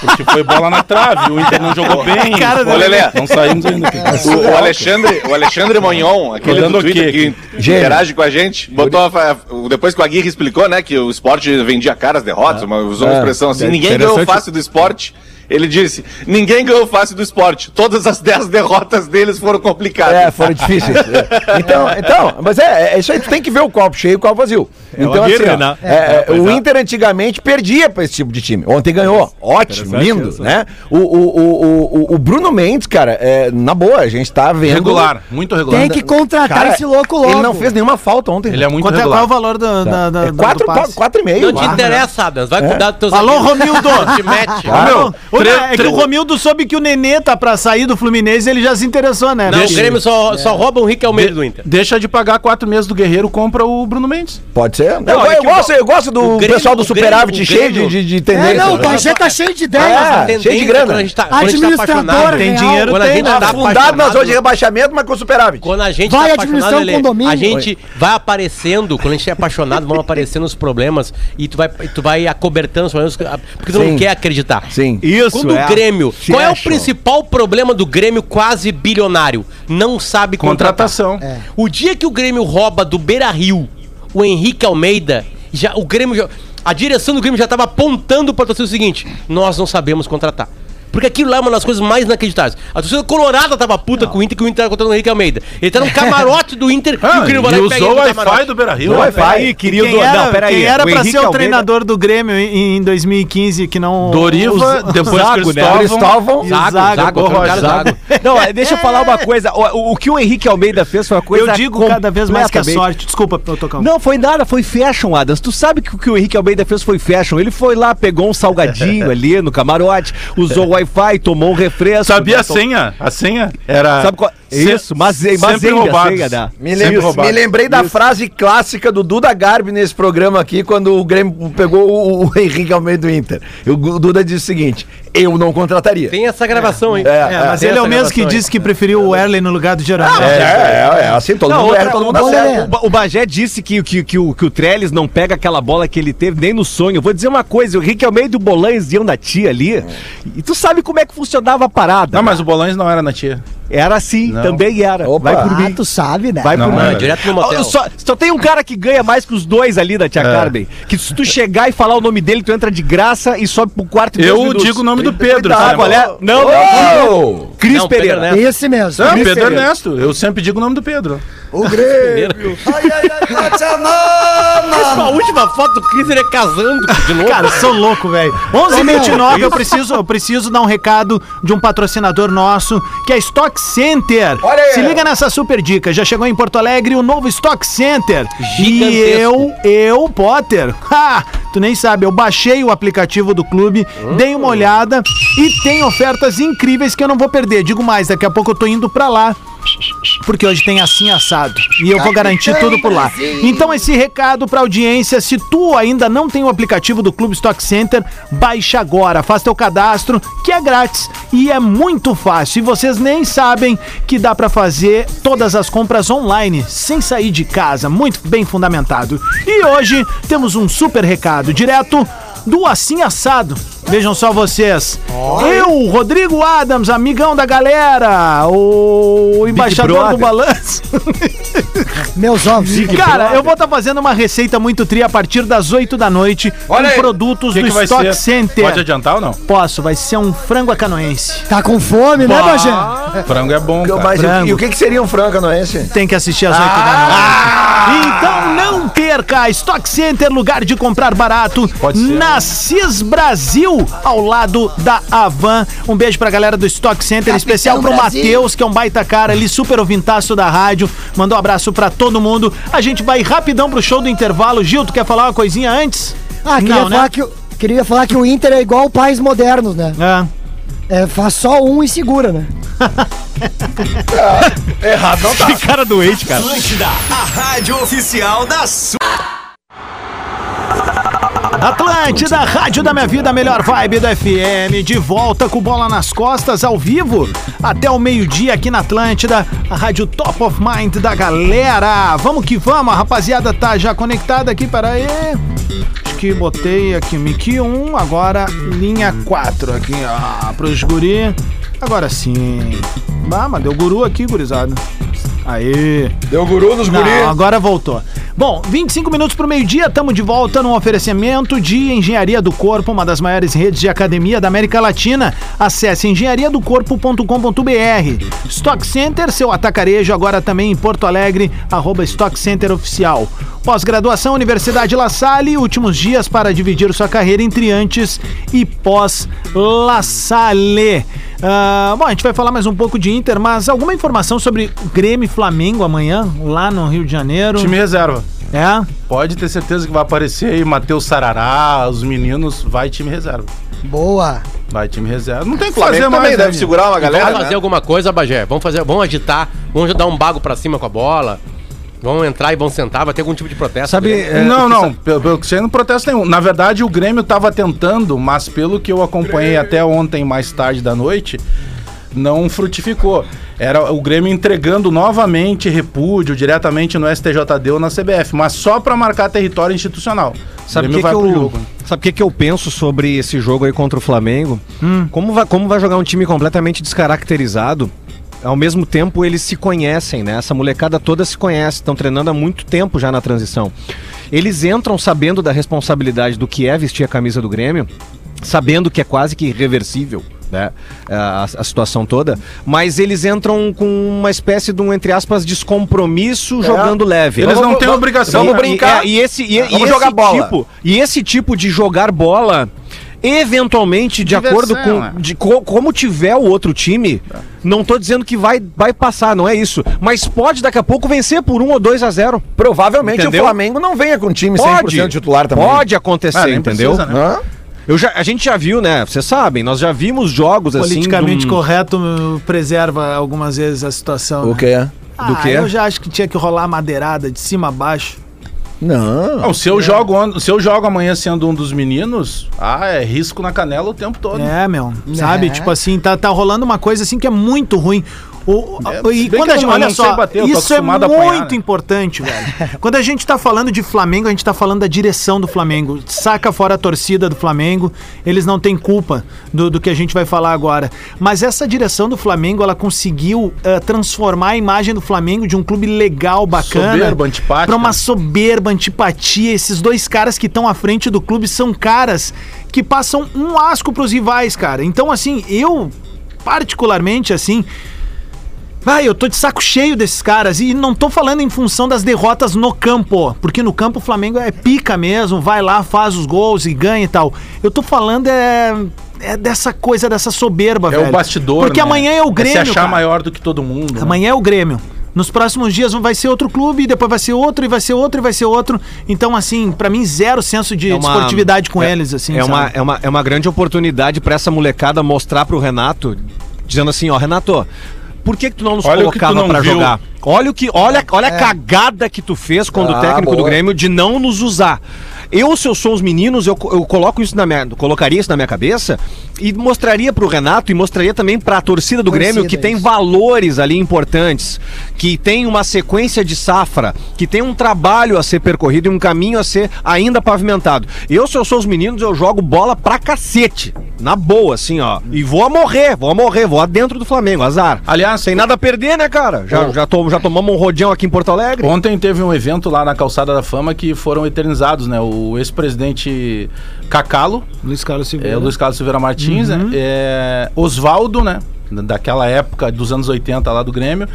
Porque foi bola na trave, o Inter não jogou bem.
Cara do
Ô, Lelê.
Não saímos ainda.
O, o Alexandre, o Alexandre Monhon, aquele do
o
Twitter
quê?
que interage com a gente, botou a depois que o Aguirre explicou, né, que o esporte vendia caras derrotas, mas usou uma
É.
expressão assim,
É
ninguém ganhou fácil do esporte. Ele disse, ninguém ganhou fácil do esporte. Todas as 10 derrotas deles foram complicadas.
É, foram difíceis. É. Então, então, mas é, é isso aí, tu tem que ver o copo cheio e o copo vazio. então, assim, ó,
né?
é, é, o Inter antigamente perdia pra esse tipo de time. Ontem ganhou. Ótimo, lindo, né? O, o, o, o, o Bruno Mendes, cara, é, na boa, a gente tá vendo.
Regular, muito regular.
Tem que contratar
Cara,
esse louco logo.
Ele não fez nenhuma falta ontem.
Ele é muito
Quanto é, qual é
regular.
o valor do, da, da,
É
do
quatro,
passe?
quatro, quatro e meio.
Não te interessa, Adams. Vai cuidar dos teus
Alô,
amigos.
Romildo!
Te mete.
Ô, meu, É que o Romildo soube que o Nenê tá pra sair do Fluminense e ele já se interessou, né?
Não,
Deixa-
o Grêmio só, só rouba o Rick Almeida do Inter.
Deixa de pagar quatro meses do Guerreiro, compra o Bruno Mendes.
Pode ser.
Não,
eu,
é
eu gosto, eu gosto do
o Grêmio-
pessoal do
o
superávit
Grêmio- o
cheio de,
Grêmio-
de, de
É,
tendência.
não, o
né?
Bagé tá cheio de ideias.
É,
Tendência,
cheio de grana.
Quando a gente tá, quando a gente tá
Administrador,
apaixonado,
Tem dinheiro,
Quando a
tem,
gente
né?
tá
Afundado nas zonas de rebaixamento, mas com superávit.
Quando a gente
Vai
tá
administrar
apaixonado,
um
Lelê,
condomínio.
a gente vai aparecendo, quando a gente é apaixonado, vão aparecendo os problemas e tu vai, tu vai acobertando os problemas porque tu não quer acreditar.
Sim.
Isso,
Quando
é.
o Grêmio.
Se
qual é o principal problema do Grêmio quase bilionário? Não sabe contratar.
Contratação.
O dia que o Grêmio rouba do Beira Rio o Henrique Almeida, já, o Grêmio já- a direção do Grêmio já estava apontando para a torcida o seguinte: nós não sabemos contratar. Porque aquilo lá é uma das coisas mais inacreditáveis. A torcida colorada tava puta com o Inter que o Inter tava contratando o Henrique Almeida. Ele tá no camarote do Inter
Ah,
e o
e
e pega
usou o Wi-Fi do Beira Rio.
Não,
Wi-Fi,
Wi-Fi.
querido.
Quem era,
não, peraí.
quem era
o
pra
Henrique
ser o
Almeida-
treinador do Grêmio em, em 2015 que não...
Doriva, depois
Zago, né?
Cristóvão.
O
Zago,
Zago,
Zago,
Zago.
Zago.
Não, é, deixa eu falar uma coisa. O, o- o que o Henrique Almeida fez foi uma coisa.
Eu digo cada vez mais que é
completamente-
sorte. Desculpa, eu tocando.
Não, foi nada, foi fashion, Adams. Tu sabe que o que o Henrique Almeida fez foi fashion. Ele foi lá, pegou um salgadinho ali no camarote, usou o Wi-Fi, tomou um refresco.
Sabia a
né,
senha? A senha era.
Sabe qual? Isso, mas, mas ainda, senha, né?
Me, lem-
roubado.
me lembrei da frase clássica do Duda Garbi nesse programa aqui, quando o Grêmio pegou o, o Henrique Almeida do Inter. O, o Duda disse o seguinte: eu não contrataria.
Tem essa gravação, hein?
É,
É, mas ele é o mesmo que disse que preferiu o Erlen no lugar do Jeromel.
É, é, é, assim, todo
Não,
mundo
outra-
erra, todo mundo
o, Bagé disse que, que, que, o, que o Trellis não pega aquela bola que ele teve nem no sonho. Eu Vou dizer uma coisa: o Almeida e o Bolanhos iam na tia ali. E tu sabe como é que funcionava a parada.
Não, mas o Bolões não era na tia.
Era assim,
Não.
também era.
Opa.
Vai por
Ah,
mim.
tu sabe, né?
Vai
Não,
por
não,
mim.
é
direto no motel.
Ah, Só, só tem um cara que ganha mais que os dois ali da tia Carmen. Que se tu chegar e falar o nome dele, tu entra de graça e sobe pro quarto
Eu
minutos.
digo o nome do Pedro.
Qual é? Não, não.
Ô!
Cris
Não, Pedro
Pereira.
Ernesto.
Esse mesmo.
Não,
Cris
Pedro
Pereira.
Ernesto. Eu sempre digo o nome do Pedro.
O Grêmio! Ai, ai, ai, tá
A última foto do Cris ele é casando de novo.
Cara, sou louco, velho. 11h29, eu preciso, eu preciso dar um recado de um patrocinador nosso, que é Stock Center.
Olha aí.
Se liga nessa super dica. Já chegou em Porto Alegre o novo Stock Center. E
Gigantesco.
eu, eu, Potter, ha, tu nem sabe, eu baixei o aplicativo do clube, dei uma olhada e tem ofertas incríveis que eu não vou perder. Digo mais, daqui a pouco eu tô indo pra lá. Porque hoje tem assim assado. E eu vou garantir tudo por lá. Então, esse recado pra audiência: se tu ainda não tem o aplicativo do Clube Stock Center, baixa agora. Faz teu cadastro, que é grátis e é muito fácil. E vocês nem sabem que dá pra fazer todas as compras online, sem sair de casa. Muito bem fundamentado. E hoje temos um super recado direto do Assim Assado. Vejam só vocês. Eu, Rodrigo Adams, amigão da galera, o embaixador
Brother.
do balanço.
Meus ovos.
Cara, eu vou estar fazendo uma receita muito tri a partir das 8 da noite
Olha
com
aí.
produtos
O que,
do
que
Stock
ser?
Center.
Pode adiantar ou não?
Posso, vai ser um frango a canoense.
Tá com fome, né, Bagé?
Frango é bom, cara.
Mas
Frango.
e o que, que seria um frango canoense?
Tem que assistir às 8
Ah!
da noite. Então não perca! Stock Center, lugar de comprar barato.
Pode ser.
Na CIS Brasil, ao lado da Avan. Um beijo pra galera do Stock Center, em especial pro. Matheus, que é um baita cara ali, super ouvintaço da rádio. Mandou um abraço pra todo mundo. A gente vai rapidão pro show do intervalo. Gil, tu quer falar uma coisinha antes?
Ah, queria,
Não, né?
falar que, o- queria falar que o Inter é igual pais modernos, né?
É.
É, faz só um e segura, né?
Errado não tá.
Que cara doente, cara.
Atlântida, a rádio oficial da sua.
Atlântida, Rádio da Minha Vida, melhor vibe do FM, de volta com bola nas costas, ao vivo, até o meio-dia aqui na Atlântida, a rádio top of mind da galera. Vamos que vamos, a rapaziada tá já conectada aqui, peraí. Acho que botei aqui mic 1, agora linha 4 aqui, ó, pros guri. Agora sim. Ah, mas deu guru aqui, gurizada. Aê.
Deu guru nos
Não,
guris.
agora voltou. Bom, 25 minutos pro meio-dia, estamos de volta num oferecimento de Engenharia do Corpo, uma das maiores redes de academia da América Latina. Acesse engenhariadocorpo.com.br. Stock Center, seu atacarejo, agora também em Porto Alegre, arroba Stock Center Oficial. Pós-graduação, Universidade La Salle, últimos dias para dividir sua carreira entre antes e pós-La Salle. Ah, bom, a gente vai falar mais um pouco de Inter, mas alguma informação sobre Grêmio e Flamengo amanhã, lá no Rio de Janeiro?
Time reserva.
É?
Pode ter certeza que vai aparecer aí Matheus Sarará, os meninos, vai time reserva.
Boa.
Vai time reserva. Não tem o que fazer mais,
também
né,
deve segurar uma galera,
Vamos fazer
né?
alguma coisa, Bagé. Vamos fazer, vamos agitar, vamos dar um bago pra cima com a bola. Vão entrar e vão sentar, vai ter algum tipo de protesto.
Sabe, é,
não, não, pelo, pelo que sei, não protesto nenhum. Na verdade, o Grêmio tava tentando, mas pelo que eu acompanhei até ontem, mais tarde da noite, não frutificou. Era o Grêmio entregando novamente repúdio diretamente no STJD ou na CBF, mas só pra marcar território institucional.
Sabe o que, que eu,
jogo.
sabe que, que eu penso sobre esse jogo aí contra o Flamengo? Como, vai, como vai jogar um time completamente descaracterizado? Ao mesmo tempo, eles se conhecem, né? Essa molecada toda se conhece, estão treinando há muito tempo já na transição. Eles entram sabendo da responsabilidade do que é vestir a camisa do Grêmio, sabendo que é quase que irreversível. Né, a, a situação toda, mas eles entram com uma espécie de um, entre aspas, descompromisso jogando leve.
Eles não têm obrigação. né?
brincar.
E, é, e esse, e, e esse
jogar bola.
Tipo, e esse tipo de jogar bola, eventualmente, de
Diversão,
acordo com
né?
de co- como tiver o outro time, não tô dizendo que vai, vai passar, não é isso. Mas pode daqui a pouco vencer por 1 ou 2 a 0.
Provavelmente
Entendeu?
o Flamengo não venha com time
Pode,
100% titular também.
pode acontecer,
Ah,
entendeu?
precisa, né?
Hã?
Eu já, a gente já viu, né? Vocês sabem, nós já vimos jogos assim.
Politicamente
de um-
correto preserva algumas vezes a situação.
O
né?
quê?
Ah,
Do quê?
Eu já acho que tinha que rolar madeirada de cima a baixo.
Não.
Não, se eu, jogo, on- se eu jogo amanhã sendo um dos meninos, ah, é risco na canela o tempo todo.
É, meu. Sabe?
É.
Tipo assim, tá, tá rolando uma coisa assim que é muito ruim. O,
É,
e quando a gente, olha só,
bater,
isso é muito
apanhar, né?
importante, velho. quando a gente tá falando de Flamengo, a gente tá falando da direção do Flamengo. Saca fora a torcida do Flamengo, eles não têm culpa do, do que a gente vai falar agora. Mas essa direção do Flamengo, ela conseguiu eh, transformar a imagem do Flamengo de um clube legal, bacana.
Soberbo, antipático.
Pra uma soberba, antipatia. Esses dois caras que estão à frente do clube são caras que passam um asco pros rivais, cara. Então, assim, eu, particularmente, assim. Vai, eu tô de saco cheio desses caras e não tô falando em função das derrotas no campo, porque no campo o Flamengo é pica mesmo, vai lá, faz os gols e ganha e tal. Eu tô falando é, é dessa coisa, dessa soberba,
É
velho.
o bastidor.
Porque
né?
amanhã é o Grêmio,
É se achar
cara.
maior do que todo mundo. né?
Amanhã é o Grêmio. Nos próximos dias vai ser outro clube, e depois vai ser outro, e vai ser outro, e vai ser outro. Então, assim, pra mim, zero senso de
É uma-
esportividade com
é-
eles, assim.
É uma, é, uma, é uma grande oportunidade pra essa molecada mostrar pro Renato, dizendo assim, ó, Renato, por que, que tu não nos
Olha
colocava
viu.
jogar? Olha o que, olha, olha a cagada que tu fez quando
Ah,
o técnico do
boa.
Grêmio de não nos usar. Eu, se eu sou os meninos, eu, eu coloco isso na minha, colocaria isso na minha cabeça e mostraria pro Renato e mostraria também pra torcida do
Torcida,
Grêmio que tem
isso.
valores ali importantes, que tem uma sequência de safra, que tem um trabalho a ser percorrido e um caminho a ser ainda pavimentado. Eu, se eu sou os meninos, eu jogo bola pra cacete. Na boa, assim, ó. E vou a morrer, vou a morrer, vou a dentro do Flamengo, azar.
Aliás,
Sem nada a perder, né, cara? Já, já, to- já tomamos um rodeão aqui em Porto Alegre.
Ontem teve um evento lá na Calçada da Fama que foram eternizados, né? O ex-presidente Cacalo,
Luiz Carlos Silveira.
é, o Luiz Carlos Silveira Martins,
Uhum.
né? É, Oswaldo, né? Daquela época dos anos 80 lá do Grêmio.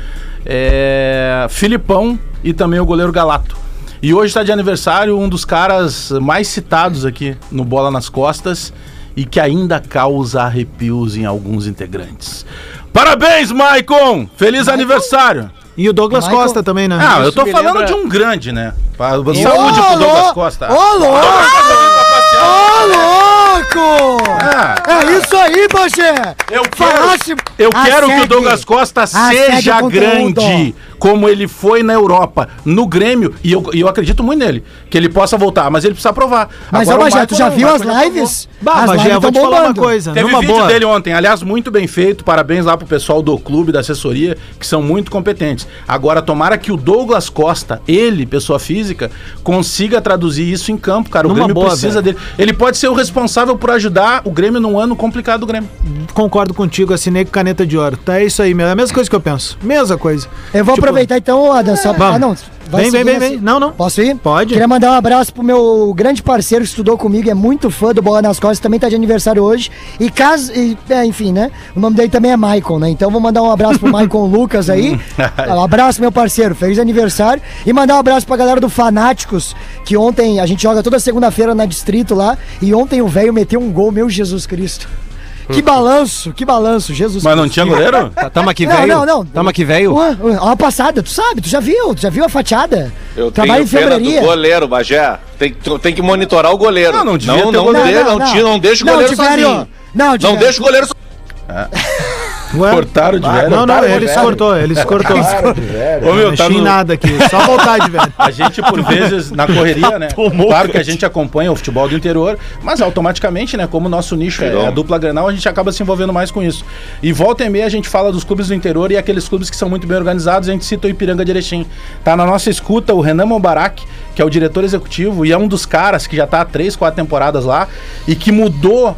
É, Filipão e também o goleiro Galato. E hoje está de aniversário um dos caras mais citados aqui no Bola nas Costas e que ainda causa arrepios em alguns integrantes. Parabéns, Maicon! Feliz aniversário!
E o Douglas
Michael-
Costa também, né?
Ah, eu tô falando
lembra-
de um grande, né? Saúde pro Douglas! Costa.
Ô, louco! Ô, louco!
Ah,
É isso aí, Bagé!
eu quero,
Falasse-
eu quero que o. Douglas Costa
Assegue
seja grande, como ele foi na Europa, no Grêmio, e eu, e eu acredito muito nele, que ele possa voltar, mas ele precisa provar.
Mas,
Agora,
Bagé,
Michael
tu já
não,
viu as
já
lives?
Bah,
as
mas
lives
já vou te falar uma
bombando.
coisa.
Teve vídeo
boa.
dele ontem, aliás, muito bem feito. Parabéns lá pro pessoal do clube, da assessoria, que são muito competentes. Agora, tomara que o Douglas Costa, ele, pessoa física, consiga traduzir isso em campo, cara. O
Numa
Grêmio
boa,
precisa
velho.
dele. Ele pode ser o responsável por ajudar o Grêmio num ano complicado do Grêmio.
Concordo contigo, assinei com caneta de ouro. Tá, é isso aí, meu. É a mesma coisa que eu penso. Mesma coisa.
Eu vou
Tipo,
aproveitar então, Adam, só
Vamos.
Ah, não. vai
Vem, vem, vem, vem. Não, não.
Posso ir?
Pode.
Queria mandar um abraço pro meu grande parceiro que estudou comigo, é muito fã do Bola nas Costas, também tá de aniversário hoje. E caso. e, é, enfim, né? O nome dele também é Maicon, né? Então vou mandar um abraço pro Maicon Lucas aí. Um abraço, meu parceiro. Feliz aniversário. E mandar um abraço pra galera do Fanáticos, que ontem a gente joga toda segunda-feira na Distrito lá. E ontem o velho meteu um gol, meu Jesus Cristo. Que balanço, que balanço, Jesus
Mas não tinha goleiro?
Tá, Tamo aqui,
Não,
velho.
não, não.
Tamo aqui, velho.
Ué, ué, Uma passada, tu sabe, tu já viu, tu já viu a fatiada?
Eu
Trabalha
tenho
em
pena do
febreria.
goleiro, Bagé. Tem, que- tem que monitorar o goleiro.
Não, não devia
não,
ter
não,
goleiro.
dê- não, tira- não deixa o goleiro sozinho.
Não,
Não deixa o goleiro sozinho.
Ué?
Cortaram de velho.
Não, não,
Cortaram,
ele se
velho.
cortou, ele se cortou.
Ô,
Não
meu, tá no-
nada aqui, só voltar de velho.
A gente, por vezes, na correria, né? Claro que a gente acompanha o futebol do interior, mas automaticamente, né? Como o nosso nicho é a dupla Grenal, a gente acaba se envolvendo mais com isso. E volta e meia a gente fala dos clubes do interior e aqueles clubes que são muito bem organizados, a gente cita o Ipiranga de Erechim. Tá na nossa escuta o Renan Mombarak, que é o diretor executivo e é um dos caras que já tá há três, quatro temporadas lá e que mudou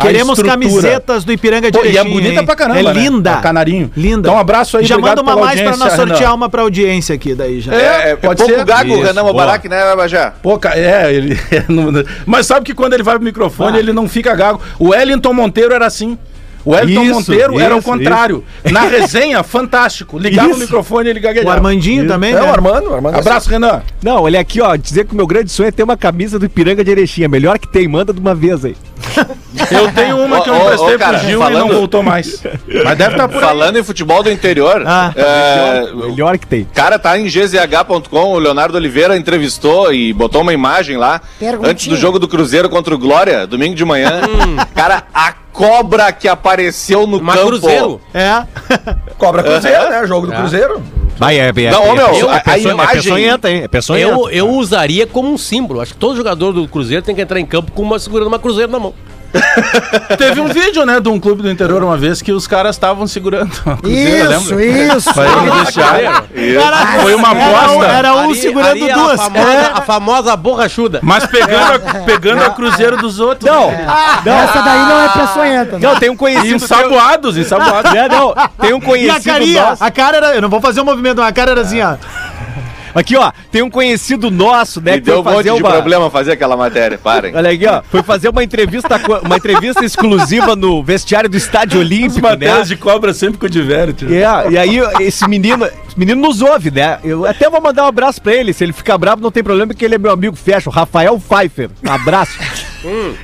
Queremos camisetas do Ipiranga de
Pô, e é
Erechim,
bonita
hein?
pra caramba,
É
né?
linda.
A canarinho.
Linda.
Então, um abraço aí,
Já manda uma mais pra nós sortear
Renan.
uma pra audiência aqui daí já.
É, é
pode
pouco
ser?
gago o
Isso,
Renan. Mubarak, né, Bagé?
Pô, é, ele. não- mas sabe que quando ele vai pro microfone, ele não fica gago. O Wellington Monteiro era assim. O Wellington
Isso,
Monteiro era o
isso,
contrário. Na resenha, fantástico. Ligava o
Isso.
microfone e ele
O
gaguejava.
Armandinho também,
É
né?
o Armando, o Armando.
Abraço, Renan.
Não, olha aqui, ó. Dizer que o meu grande sonho é ter uma camisa do Ipiranga de Erechim. É melhor que tem, manda de uma vez aí.
Eu tenho uma que eu emprestei
ô, cara,
pro Gil e
falando-
não voltou mais. Mas deve estar por aí.
Falando em futebol do interior,
Ah.
é, o
Melhor que tem.
cara tá em gzh.com, o Leonardo Oliveira entrevistou e botou uma imagem lá antes do jogo do Cruzeiro contra o Glória, domingo de manhã. cara, a cobra que apareceu no
Mas
campo.
Cruzeiro.
É.
Cobra Cruzeiro, né? Jogo do Cruzeiro.
Vai, é, é,
Não, ô, meu,
é,
a- a
peçonha-
imagem-
é peçonhenta, hein? É peçonhenta.
Eu, eu usaria como um símbolo. Acho que todo jogador do Cruzeiro tem que entrar em campo com uma, segurando uma Cruzeiro na mão.
Teve um vídeo, né, de um clube do interior uma vez que os caras estavam segurando a Cruzeiro,
Isso,
lembra?
isso.
Vestiário.
Caraca,
Foi uma
era um-
aposta.
Era um
Ali-
segurando
ali é
duas.
A famosa, a famosa borrachuda.
Mas pegando a, pegando a Cruzeiro dos outros.
Não,
Essa daí não é peçonhenta.
não, tem um
E
conhecido.
ensaboados, ensaboados.
É, não, tem um
E a
conhecido
carinha,
nosso.
a cara era. Eu não vou fazer o movimento, mas a cara era assim, ó.
Aqui, ó, tem um conhecido nosso, né?
Me
que foi
deu um monte
fazer
de
uma-
problema fazer aquela matéria, parem.
Olha aqui, ó. Foi fazer uma entrevista, uma entrevista exclusiva no vestiário do Estádio
As
Olímpico, né?
matérias de cobra sempre o Diverte.
É, e aí esse menino, esse menino nos ouve, né? Eu até vou mandar um abraço pra ele. Se ele ficar bravo, não tem problema, porque ele é meu amigo fecha, o Rafael Pfeiffer. Um abraço.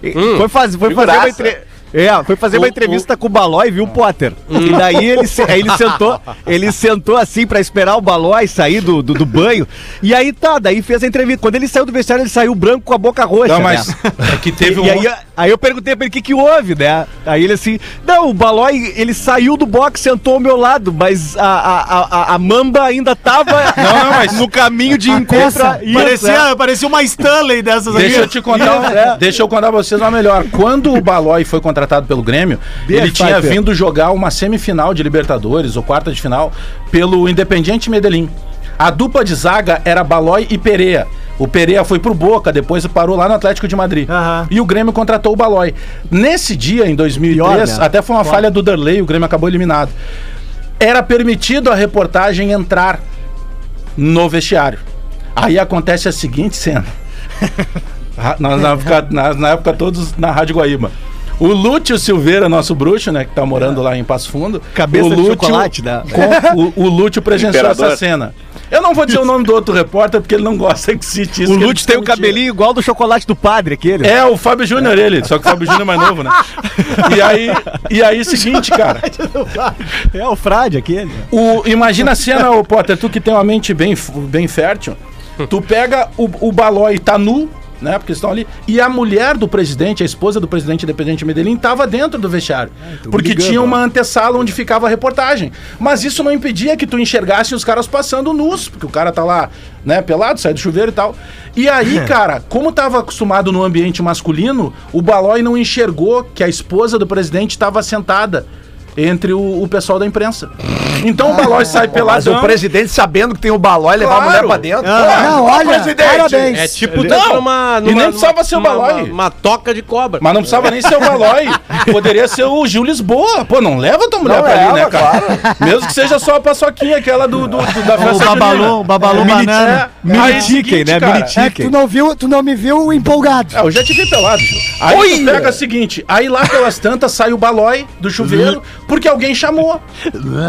E foi, faz, foi fazer uma
Figuraça.
entrevista. É, foi fazer uma entrevista com o Balói, viu, Potter? E daí ele, se- aí ele sentou, ele sentou assim pra esperar o Balói sair do, do, do banho. E aí tá, daí fez a entrevista. Quando ele saiu do vestiário, ele saiu branco com a boca roxa.
Não,
né?
mas é que teve um.
E aí, aí eu perguntei pra ele o que, que houve, né? Aí ele assim, não, o Balói, ele saiu do box, sentou ao meu lado, mas a, a, a, a mamba ainda tava
Não, mas-
no caminho de encontro. Isso, é.
Parecia, parecia uma Stanley dessas
Deixa eu te contar, deixa eu contar pra vocês uma melhor. Quando o Balói foi contratado pelo Grêmio,
Bia
ele tinha
Pfeiffer.
vindo jogar uma semifinal de Libertadores ou quarta de final pelo Independiente Medellín. A dupla de zaga era Balói e Pereira. O Pereira foi pro Boca, depois parou lá no Atlético de Madrid.
Aham.
E o Grêmio contratou o Balói. Nesse dia, em 2003,
Pior, né?
até foi uma falha do Derlei, o Grêmio acabou eliminado. Era permitido a reportagem entrar no vestiário. Aí acontece a seguinte cena. Na, na época, na- na época todos na Rádio Guaíba. O Lúcio Silveira, nosso bruxo, né, que tá morando lá em Passo Fundo.
Cabeça
o
de
Lúcio,
chocolate, né?
com- o, o Lúcio presenciou
Imperador.
essa cena. Eu não vou dizer o nome do outro repórter, porque ele não gosta que cite isso.
O Lute tem o
mentira.
cabelinho igual do chocolate do padre, aquele.
É, o Fábio Júnior, ele. Só que o Fábio Júnior é mais novo, né? E aí, e aí, seguinte, cara.
É o frade aquele.
O, imagina a cena, ô Potter, tu que tem uma mente bem, bem fértil. Tu pega o, o Balói, tá nu, né? Porque estão ali. E a mulher do presidente, a esposa do presidente independente Medellín, tava dentro do vestiário. porque
brigando,
tinha
ó.
uma antessala onde ficava a reportagem. Mas isso não impedia que tu enxergasse os caras passando nus, porque o cara tá lá, né, pelado, sai do chuveiro e tal. E aí, cara, como tava acostumado no ambiente masculino, o Balói não enxergou que a esposa do presidente estava sentada entre o, o pessoal da imprensa. Então o Balói sai
Mas
peladão.
o presidente, sabendo que tem o balói, levar a
Claro.
mulher pra dentro.
Ah,
Não, olha,
presidente.
parabéns.
É tipo
Não,
tá numa,
e nem
numa,
precisava ser o
uma-
Balói.
Uma, uma toca de cobra.
Mas não precisava nem ser o Balói. Poderia ser o Gil Lisboa. Pô, não leva tua mulher
Não
pra ali,
leva,
né, cara? Mesmo que seja só a paçoquinha, aquela do, do- do- da
O
festa junina.
o babalu
Mini-
banana.
é.
Mini
Aí,
chicken,
seguinte,
né?
cara,
Mini
É que tu não viu, tu não me viu empolgado.
É, eu já te vi pelado, Gil. Aí tu pega o seguinte, aí lá pelas tantas sai o balói do chuveiro, porque alguém chamou.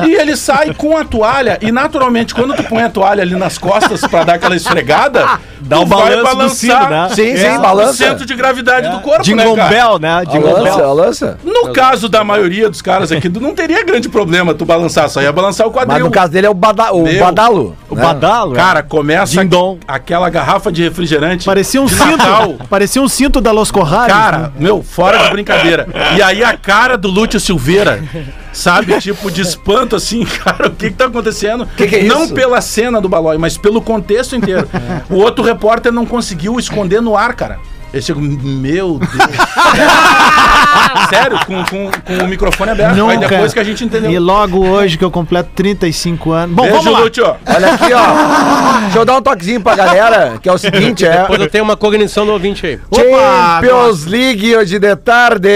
E ele sai com a toalha, e naturalmente, quando tu põe a toalha ali nas costas pra dar aquela esfregada,
Dá o
vai
balanço do sino, né?
Sim,
É.
sim,
o
balança.
centro de gravidade do corpo,
Jingle
né?
Bell, né?
A
Jingle
lança,
Bell.
a lança.
No caso da maioria dos caras aqui, tu não teria grande problema tu balançar, só ia balançar o
Mas
quadril.
no caso dele é o, bada, o badalo.
O
né?
badalo. é.
Cara, começa aquela garrafa de refrigerante.
Parecia um
de
cinto.
Natal.
Parecia um cinto da Los Corrales.
Cara,
né?
meu, fora de brincadeira. E aí a cara do Lúcio Silveira, sabe? Tipo, de espanto assim, cara, o que que tá acontecendo?
Que que é
não
isso?
pela cena do Balói, mas pelo contexto inteiro. O outro repórter não conseguiu esconder no ar, cara. Ele chegou, meu Deus. Sério, com, com, com o microfone aberto. Aí
Nunca.
depois que a gente entendeu.
E logo hoje que eu completo 35 anos. Bom,
Beijo,
vamos lá.
Lúcio.
Olha aqui, ó. Deixa eu dar um toquezinho pra galera, que é o seguinte, é...
Depois eu tenho uma cognição do ouvinte aí.
Opa,
Champions League hoje de tarde.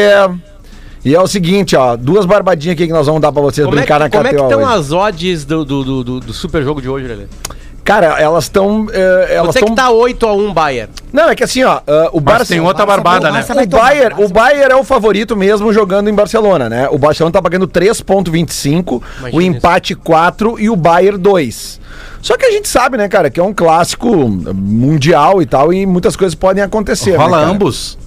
E é o seguinte, ó, duas barbadinhas aqui que nós vamos dar pra vocês
Como é,
brincar
que,
na
como é que
KTO
estão as odds do, do, do, do- do super jogo de hoje, Lelê?
Cara, elas estão... elas
Você
estão...
que tá 8x1 Bayern.
Não, é que assim, ó, ah, o Barça...
tem outra barbada, né?
O Bayern, o Bayern é o favorito mesmo jogando em Barcelona, né? O Barcelona tá pagando 3.25, o empate 4 e o Bayern 2. Só que a gente sabe, né, cara, que é um clássico mundial e tal, e muitas coisas podem acontecer.
Fala
né, cara?
ambos.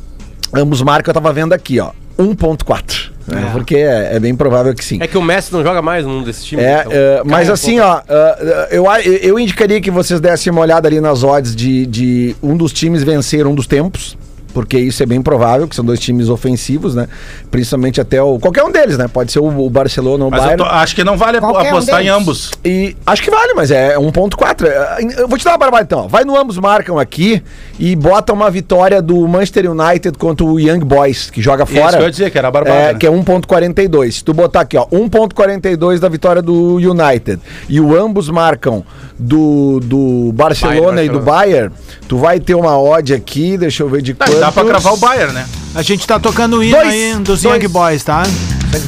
Ambos marcam, eu tava vendo aqui, ó. 1.4. né? Porque é, é bem provável que sim.
É que o Messi não joga mais num desses times.
É,
então.
é, mas
um
assim,
pouco.
ó, é, eu, a- eu indicaria que vocês dessem uma olhada ali nas odds de, de um dos times vencer um dos tempos. Porque isso é bem provável, que são dois times ofensivos, né? Principalmente até o. Qualquer um deles, né? Pode ser o, o Barcelona ou o
Mas eu
Bayern.
tô- acho que não vale
Qualquer um
apostar em
deles.
ambos.
E acho que vale, mas é 1.4. É, Eu vou te dar uma barbada então. ó. Vai no ambos marcam aqui e bota uma vitória do Manchester United contra o Young Boys, que joga
Isso
fora.
que eu ia dizer, que era barbada,
É,
né?
que é 1.42. Se tu botar aqui, ó, 1.42 da vitória do United e o ambos marcam do, do Barcelona
Bayern,
e do
Barcelona.
Bayern, tu vai ter uma odd aqui, deixa eu ver de quantos.
Dá pra cravar o Bayern, né?
A gente tá tocando o hino
Dois,
aí dos
dois.
Young Boys, tá?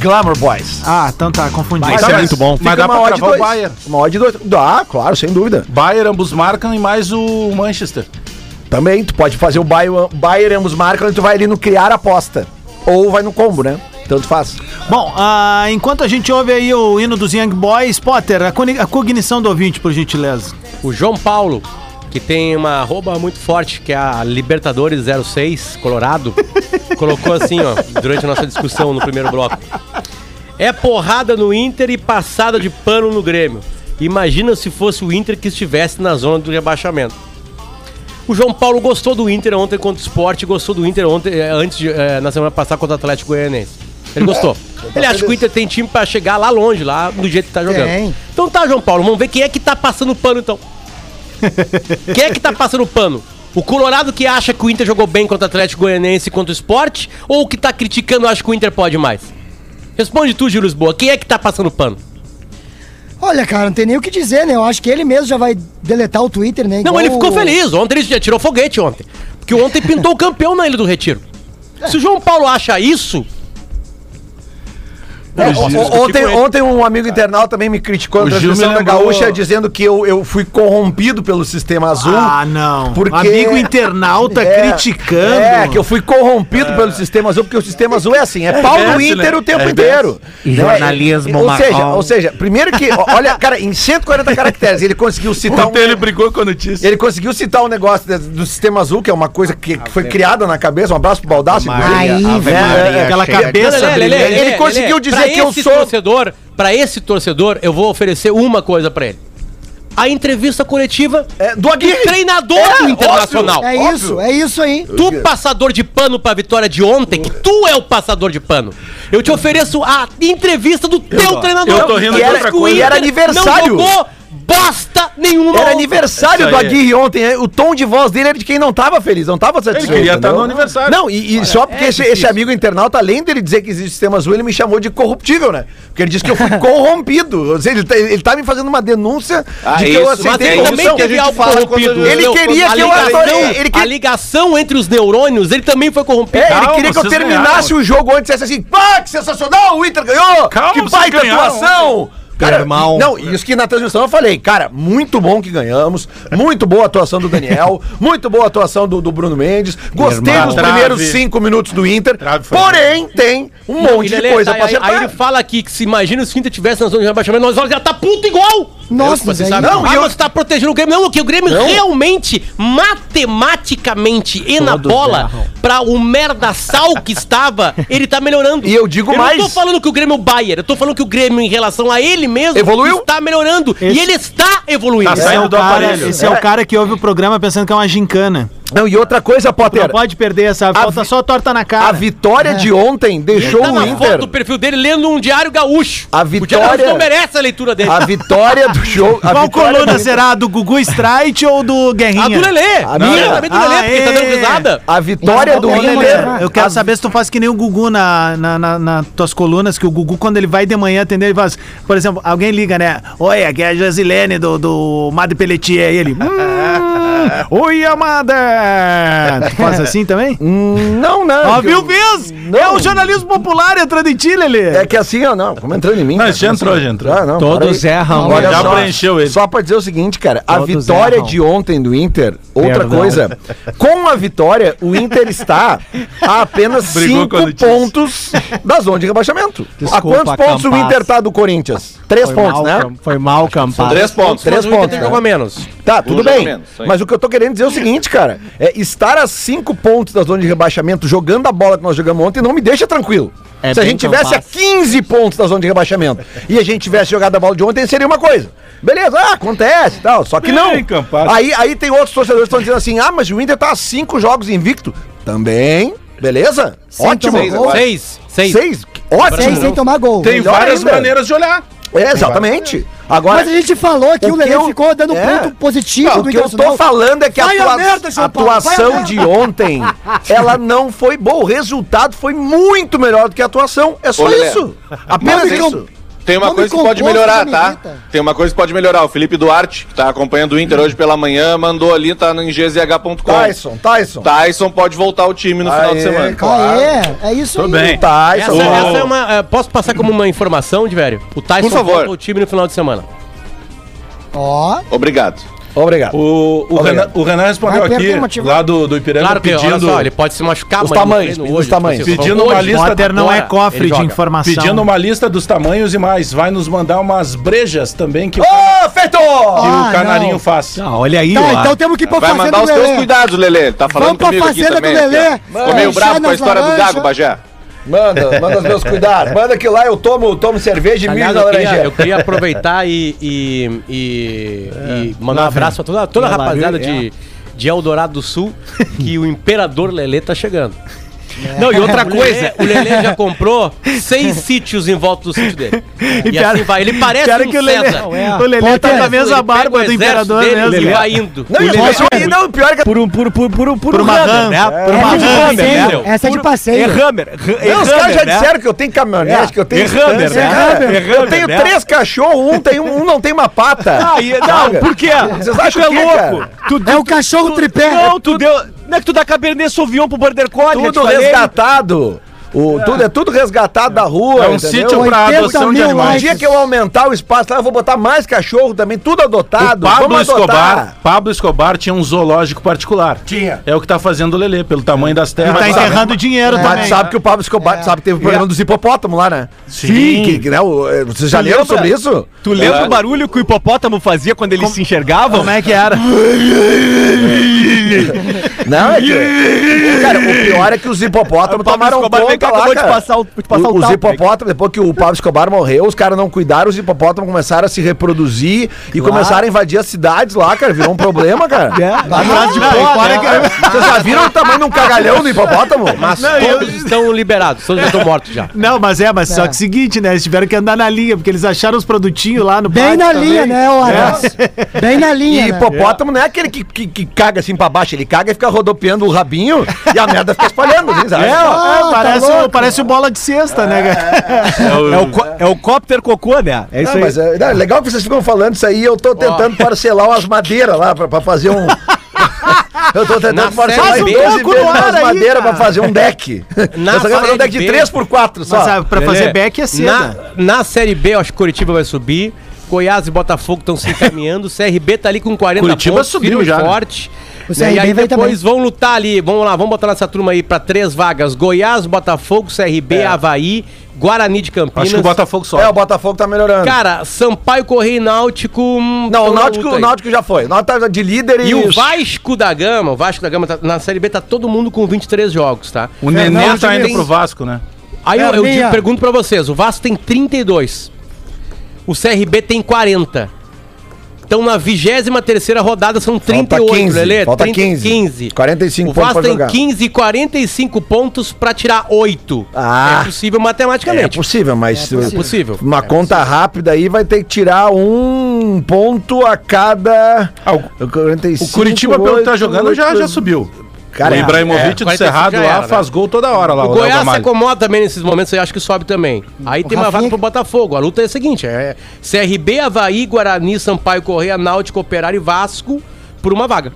Glamour Boys.
Ah, então tá, confundi.
Vai
Tá,
ser
mas-
muito bom.
Mas dá pra
odd
cravar o
dois.
Bayern.
Uma odd 2. Dá, claro, sem dúvida.
Bayern, ambos marcam e mais o Manchester.
Também, tu pode fazer o Bayern, Bayern ambos marcam e tu vai ali no criar aposta. Ou vai no combo, né? Tanto faz.
Bom, ah, enquanto a gente ouve aí o hino dos Young Boys, Potter, a cognição do ouvinte, por gentileza.
O João Paulo, que tem uma arroba muito forte, que é a Libertadores 06, Colorado, colocou assim, ó, durante a nossa discussão no primeiro bloco. É porrada no Inter e passada de pano no Grêmio. Imagina se fosse o Inter que estivesse na zona do rebaixamento. O João Paulo gostou do Inter ontem contra o Sport, gostou do Inter ontem, eh, antes de, eh, na semana passada contra o Atlético Goianiense. Ele gostou. Ele acha que o Inter tem time pra chegar lá longe, lá do jeito que tá jogando. Então tá, João Paulo, vamos ver quem é que tá passando pano então. Quem é que tá passando pano? O Colorado que acha que o Inter jogou bem contra o Atlético Goianiense e contra o Sport? Ou o que tá criticando acha que o Inter pode mais? Responde tu, Gil Lisboa. Quem é que tá passando pano?
Olha, cara, não tem nem o que dizer, né? Eu acho que ele mesmo já vai deletar o Twitter, né?
Não,
Igual
ele ficou
o-
feliz. Ontem ele já tirou foguete ontem. Porque ontem pintou o campeão na Ilha do Retiro. Se o João Paulo acha isso,
É, ontem, ontem um amigo internauta também me criticou na transmissão da
lembrou-
Gaúcha dizendo que eu, eu fui corrompido pelo sistema azul.
Ah, não.
Porque-
Amigo internauta
É,
criticando.
É, que eu fui corrompido pelo sistema azul, porque o sistema azul é assim, é pau no Inter
né?
o tempo
É
inteiro.
E
Né?
jornalismo
ou seja,
marrom.
ou seja, primeiro que, olha, cara, em 140 caracteres ele conseguiu citar um,
Ontem ele brigou com a notícia.
ele conseguiu citar um negócio do sistema azul, que é uma coisa que, que foi criada na cabeça, um abraço pro Baldassi.
Aí,
É,
velho.
é,
Aquela cabeça.
Ele conseguiu dizer
pra
que eu
esse
sou-
torcedor, para esse torcedor, eu vou oferecer uma coisa pra ele. A entrevista coletiva
É, do Aguirre.
treinador
É,
do Internacional.
É
Óbvio.
isso, é isso aí.
Tu, passador de pano pra vitória de ontem, que tu é o passador de pano. Eu te ofereço a entrevista do teu treinador.
eu tô rindo
E
de
era-
outra coisa.
E era aniversário.
Não jogou bosta nenhuma.
Era aniversário
Isso
do. Aguirre ontem. é, O tom de voz dele era de quem não tava feliz, não tava satisfeito.
queria estar
entendeu?
no aniversário.
Não, e, e só porque
é
esse, esse amigo internauta, além dele dizer que existe sistema azul, ele me chamou de corruptível, né? Porque ele disse que eu fui corrompido. Ou seja, ele tá, ele tá me fazendo uma denúncia
Ah,
de que eu
isso.
Mas
aceitei
ele também teve algo corrompido.
Ele queria que eu adorei, ele
A ligação entre os neurônios, ele também foi corrompido.
É, ele
Calma,
queria que eu terminasse
ganharam.
o jogo antes e dissesse assim: pá, que sensacional, o Inter ganhou!
Calma,
que baita atuação! Cara,
Irmão.
não, isso que na transmissão eu falei, cara, muito bom que ganhamos, muito boa atuação do Daniel, muito boa atuação do, do Bruno Mendes, gostei
Irmão.
dos
Trave.
primeiros cinco minutos do Inter,
Trave foi
porém tem um monte de coisa
aí,
pra
aí,
acertar.
aí ele fala aqui que se imagina se o Inter tivesse na zona de rebaixamento, nós já tá puto igual!
Nossa,
Você sabe?
Não,
ah,
eu-
você tá protegendo o Grêmio. Não, que o Grêmio realmente, matematicamente e na bola, pra o merda sal que estava, ele tá melhorando.
E eu digo
eu
mais.
não tô falando que o Grêmio é o Bayern, eu tô falando que o Grêmio, em relação a ele mesmo,
Evoluiu?
está melhorando. E ele está evoluindo.
Tá
Esse é,
saindo
o
do
cara,
aparelho.
esse é o cara que ouve o programa pensando que é uma gincana.
Não, e outra coisa, Potter.
não pode perder essa. Falta
vi-
só torta na
A
cara.
vitória de ontem deixou
Tá
o
na
Inter.
foto do perfil dele lendo um diário gaúcho.
A
O diário
vitória-
gaúcho não merece a leitura dele.
A vitória do. A
Qual coluna será? A do Gugu Strike ou do Guerrinha?
A do Lelê.
A
Não,
minha?
do Lelê,
Ah,
porque tá dando
é.
risada.
A vitória do
Não, não.
Eu quero
a-
saber se tu faz que nem o Gugu na, na, na, na tuas colunas, que o Gugu, quando ele vai de manhã atender, ele faz. Por exemplo, alguém liga, né? Oi, aqui é a Josilene do, do Madre Pelletier. E ele. "Hum, Oi, amada! Tu faz assim também?
Hum, Não, não.
Ó,
que
viu, Viz? É o jornalismo popular entrando em ti, Lelê.
É que assim, ó, não, como entrando em mim.
Não, já entrou, já entrou.
Ah, não,
Todos erram.
Olha só,
preencheu ele.
Só pra dizer o seguinte, cara, a
Todos
vitória
erram.
de ontem do Inter, outra
Perdão.
coisa, com a vitória, o Inter está a apenas
Brigou
cinco pontos da zona de rebaixamento.
Desculpa,
a quantos pontos o. Inter tá do Corinthians? Três
Foi
pontos,
mal,
né?
Foi mal, Campaz.
Três pontos.
Três pontos,
tem
né?
jogo a menos.
Tá, tudo
jogo
bem.
menos,
mas o que eu tô querendo dizer é o seguinte, cara. É estar a cinco pontos da zona de rebaixamento, jogando a bola que nós jogamos ontem, não me deixa tranquilo.
É
Se a gente tivesse a
capaz.
15 pontos da zona de rebaixamento e a gente tivesse jogado a bola de ontem, seria uma coisa. Beleza, ah, acontece e tal. Só que não. Aí, aí tem outros torcedores que estão dizendo assim: ah, mas o Inter tá a cinco jogos invicto. Também. Beleza?
Sem
Ótimo.
gol.
Seis. Seis.
Seis. Ótimo.
Sem, sem tomar gol.
Tem
Melhor
várias
ainda.
maneiras de olhar.
É, exatamente. Agora,
Mas a gente falou que
o
o,
que
Lelê
eu-
ficou dando
é.
ponto positivo
Não,
do
o que eu tô falando é que a,
a
atua-
merda,
a
João Paulo, vai a
atuação
merda.
de ontem, ela não foi boa. O resultado foi muito melhor do que a atuação. É só
Ô,
isso. Apenas isso.
Tem uma
Não me
coisa que pode melhorar,
me
tá? Tem uma coisa que pode melhorar. O Felipe Duarte, que tá acompanhando o Inter hoje pela manhã, mandou ali, tá em gzh.com.
Tyson, Tyson.
Tyson pode voltar ao time no final de
Aê,
semana.
claro.
Ah, é? É isso
Tô
aí.
bem.
Tyson.
Essa, essa é uma. eh, posso passar como uma informação, de velho? O Tyson
Por favor.
volta ao time no final de semana.
Ó,
Obrigado.
Obrigado.
O, o,
Obrigado.
Renan, o Renan respondeu
Vai perder
aqui, lá do, do Ipiranga,
Claro que, olha
pedindo,
só, ele pode se machucar
Os
mas
tamanhos, pedindo os
hoje,
tamanhos.
Pedindo uma
hoje,
lista
Potter não é cofre de informação.
pedindo uma lista dos tamanhos e mais. Vai nos mandar umas brejas também que, o,
Ô, feito!
que
Ah,
o Canarinho
não.
faz.
Ah, olha aí,
tá,
ó.
então temos que ir pra
Vai
fazenda
mandar
do
os teus
Lelê.
cuidados, Lelê. Tá falando
Vamos pra
comigo aqui
fazenda do
também.
Lelê.
aqui, ó. Ficou meio bravo com a história do. Gago, Bagé.
Manda, manda os meus cuidados. Manda que lá eu tomo, tomo cerveja e milho na
eu queria,
laranjeira.
eu queria aproveitar e, e, e- e mandar um abraço pra toda, toda a rapaziada de, de Eldorado do Sul, que o Imperador Lelê tá chegando.
Não, e outra
O Lelê-
coisa.
o Lelê já comprou seis sítios em volta do sítio dele. E,
pior-
assim vai. Ele parece
Pior é
um
que o Lelê,
César.
o Lelê tá
Potter,
com a mesma
Ele
barba
o
do imperador
dele
mesmo.
E
cara.
vai indo.
Não, e, e não, o pior é que
Por um, por, por, por, por
Por uma
Hammer,
RAM.
né? Por
É
uma
de
Hammer,
passeio.
né?
Essa é de
Por-
passeio.
É Hammer. é
Não, os caras já
né?
disseram que eu tenho caminhonete, que eu tenho
É Hammer, né? É
eu tenho
né?
três cachorros, um, tem, um um não tem uma pata.
Ah, e- não, por quê?
Vocês acham
tu é
o
louco?
É o cachorro tripé.
Não, tu deu. Não é que tu dá Cabernet Sauvignon pro Border Collie,
Tudo resgatado. O, tudo, é tudo resgatado da rua.
É um
entendeu?
sítio pra
80
adoção de
mil
Um
animais.
dia que eu aumentar o espaço lá, eu vou botar mais cachorro também, tudo
O
adotado.
Pablo
Vamos adotar.
Escobar, Pablo Escobar tinha um zoológico particular.
Tinha.
É o que tá fazendo o Lelê, pelo tamanho das
E
terras.
tá
Sabe?
enterrando dinheiro
Mas
também.
tu sabe que o Pablo Escobar, tu sabe que teve o programa dos hipopótamos lá, né?
Sim.
Que, que, né, o- eh, vocês já leram sobre isso?
Tu lembra
É.
o barulho que o hipopótamo fazia quando eles se enxergavam?
Como é que era?
Não, é que. cara, o pior é que os hipopótamos
O Pablo
tomaram conta
cá,
lá,
acabou de
cara.
passar o- de passar o
os
tapo,
hipopótamos, depois que o Pablo Escobar morreu, os caras não cuidaram, os hipopótamos começaaram a se reproduzir e começaram a invadir as cidades lá, cara. Virou um problema, cara.
Atrás de
e fora
né?
Vocês já viram o tamanho de um cagalhão do hipopótamo?
Mas
Não, eu-
todos estão liberados, todos já estão mortos já.
Não, mas é, mas só que seguinte, né? Eles tiveram que andar na linha, porque eles acharam os produtinhos lá no
Bem na
também.
linha, né, Horas? Bem na
E
linha. né?
hipopótamo não é aquele que, que, que caga assim pra baixo, ele caga e fica rodopiando o rabinho e a merda fica espalhando, assim, sabe?
É,
Ah,
é,
tá
parece, o,
louco.
parece o bola de cesta, né, cara?
É o, co- é o cópter cocô, né? É isso
Não,
aí.
mas é, não, é legal que vocês ficam falando isso aí. Eu tô tentando parcelar umas madeiras lá pra, pra fazer um. eu tô tentando
Na
parcelar em
B,
12
toco
vezes
aí,
madeiras pra fazer um deck.
Na
eu só quero fazer um deck de
B,
3x4 só.
Mas ah, pra fazer back é
Na,
seda.
na Série B, eu acho que Curitiba vai subir. Goiás e Botafogo estão se encaminhando. CRB tá ali com 40
Curitiba subiu
firme e
já, né?
forte.
O
Né,
CRB
E aí depois vão lutar ali. Vamos lá, vamos botar nessa turma aí pra três vagas: Goiás, Botafogo, CRB,
É.
Havaí Guarani de Campinas.
Acho que o Botafogo só.
É, o Botafogo tá melhorando.
Cara, Sampaio Correia e Náutico. hum,
não, o Náutico, o. Náutico já foi. O Náutico tá de líder e...
E o Vasco da Gama, o Vasco da Gama tá- na Série B tá todo mundo com 23 jogos, tá?
O Nenê tá indo pro Vasco, né?
Aí eu, eu
Perninha.
digo- pergunto pra vocês, o Vasco tem 32. O CRB tem 40. Então na 23 terceira rodada são 38,
Falta 15,
Lelê.
falta
30,
15.
15.
45
o
pontos
Vasco tem
jogar.
15 e 45 pontos pra tirar 8.
Ah.
é possível
É
matematicamente.
possível, mas...
É possível.
Uma conta rápida aí vai ter que tirar um ponto a cada...
Ah, o-
45,
O Curitiba, pelo que tá jogando, já,
oito.
já subiu.
Cara,
o
é-
Ibrahimovic
é,
do
45
Cerrado lá
era, né?
faz gol toda hora lá.
O
Léo
Goiás se acomoda também nesses momentos, eu acho que sobe também. Aí tem uma
Rafinha-
vaga pro Botafogo. A luta é a seguinte: é CRB, Havaí, Guarani, Sampaio Correia, Náutico, Operário e Vasco por uma vaga.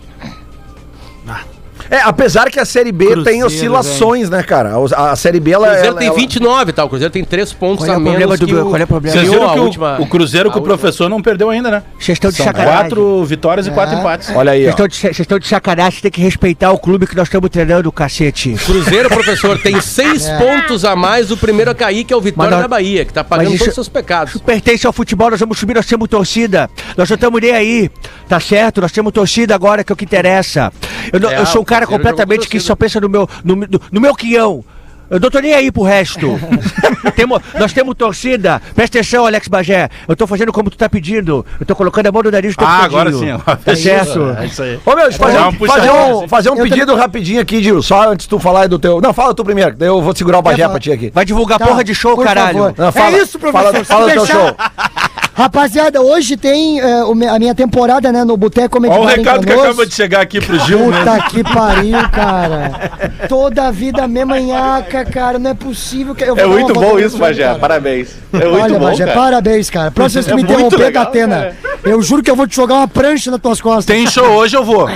É, apesar que a Série B
Cruzeiro,
tem oscilações, né, cara? A, a Série B,
O
ela...
Cruzeiro
ela-
tem
ela-
29, tá? O Cruzeiro tem 3 pontos
Qual é
a
o problema
menos
do-
que o...
qual é o problema?
Vocês viram que o-
última-
o, Cruzeiro com
a
o professor não perdeu ainda, né?
Vocês estão de sacanagem.
quatro vitórias e quatro empates.
Olha aí,
Vocês
ó.
estão de, sacanagem, tem que respeitar o clube que nós estamos treinando, cacete.
Cruzeiro, professor, tem 6 pontos a mais do primeiro a cair, que é o Vitória da Bahia, que tá pagando todos os seus pecados.
Isso pertence ao futebol, nós vamos subir, nós temos torcida. Nós não estamos nem aí, tá certo? Nós temos torcida agora, que é o que interessa. Eu,
É,
eu sou um
o
cara completamente que só pensa no meu, no, no, no meu quião. Eu não tô nem aí pro resto. Temo- nós temos torcida. Presta atenção, Alex Bagé. Eu tô fazendo como tu tá pedindo. Eu tô colocando a mão no nariz do
Ah, agora sim. agora
Tá
é isso, É isso aí.
Ô, meu, fazer, um, fazer um, fazer um pedido rapidinho aqui, Gil. Só antes de tu falar aí do teu... Não, fala tu primeiro, daí eu vou segurar o bagé pra ti aqui.
Vai divulgar
Tá,
porra de show, caralho.
favor.
Não, fala-
é isso, professor.
fala- fala do teu show.
Rapaziada, hoje tem é, me- a minha temporada, né, no Boteco Comedy
Olha o recado que acaba de chegar aqui pro Gil, né?
Puta que pariu, cara. Toda a vida a mesma nhaca, cara. Não é possível que eu vou
É muito bom isso, Bagé. Parabéns. É muito
Olha,
bom,
Bagé,
cara.
parabéns, cara. Próxima vez que
É
me
muito
interromper,
legal,
Datena,
cara.
eu juro que eu vou te jogar uma prancha nas tuas costas.
Tem show hoje, eu vou.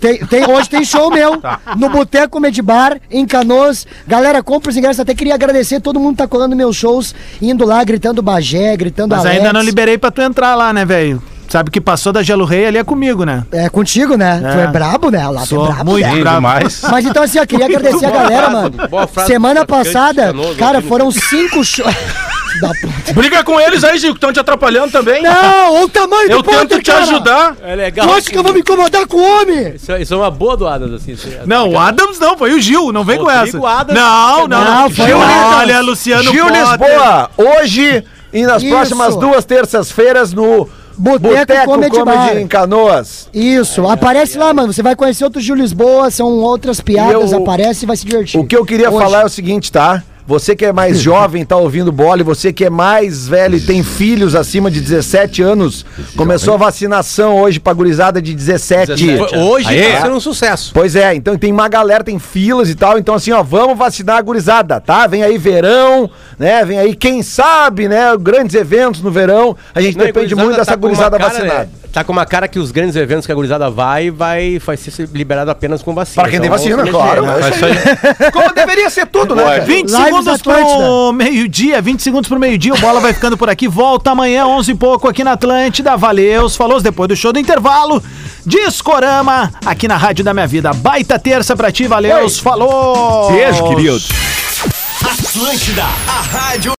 Tem, tem- hoje tem show meu
Tá.
no Boteco Comedy Bar, em Canoas. Galera, compra os ingressos. Até queria agradecer todo mundo que tá colando meus shows, indo lá, gritando Bagé, gritando
Mas
Alex.
ainda não liberei pra tu entrar lá, né, velho? Sabe que passou da Gelo Rei ali é comigo, né?
É contigo, né?
É.
Tu é brabo, né? Lá tu
Sou
é brabo,
muito
né?
Sim,
bravo.
demais.
Mas então assim, eu queria agradecer a galera, mano.
Boa frase do
Semana passada, cara, foram cinco shows. Da puta.
Briga com eles aí, Gil, que estão te atrapalhando também.
Não, olha o tamanho
Eu
do Potter,
tento te
cara.
ajudar.
É legal.
Tu acha que eu vou me incomodar com o homem?
Isso, é- isso é uma boa doada, assim. isso é-
Não, o Adams não, foi o Gil, não vem com essa.
Adams.
Não, não,
Não,
não.
foi
Gil,
o Adams.
olha, Luciano
Gil
Potter.
Lisboa, hoje e nas
Isso.
próximas duas terças-feiras no
Boteco
Boteco
Comedy
Comedy,
Bar.
em Canoas.
Isso, aparece lá, mano. Você vai conhecer outro Gil Lisboa, são outras piadas,
E eu-
aparece e vai se divertir.
O que eu queria
Hoje.
falar é o seguinte, tá? Você que é mais jovem, tá ouvindo bola, e você que é mais velho e tem filhos acima de 17 anos, começou a vacinação hoje pra gurizada de 17.
17.
Hoje
Aê.
tá sendo um sucesso.
Pois é, então tem uma galera, tem filas e tal, então assim, ó, vamos vacinar a gurizada, tá? Vem aí verão, né? Vem aí, quem sabe, né? Grandes eventos no verão, a gente
Não,
depende muito dessa
tá
gurizada
cara,
vacinada.
né, Tá com uma cara que os grandes eventos que a gurizada vai, vai, vai ser liberado apenas com vacina.
Pra quem tem
Então,
vacina,
vamos se
claro.
mexer, né?
Como deveria ser tudo, né? cara?
20
Lives
segundos pro meio-dia, 20 segundos pro meio-dia, o Bola vai ficando por aqui, volta amanhã, 11 e pouco aqui na Atlântida, valeu, falou depois do show do intervalo, Discorama, aqui na Rádio da Minha Vida, baita terça pra ti, valeu, falou!
Beijo, querido.
Atlântida, a rádio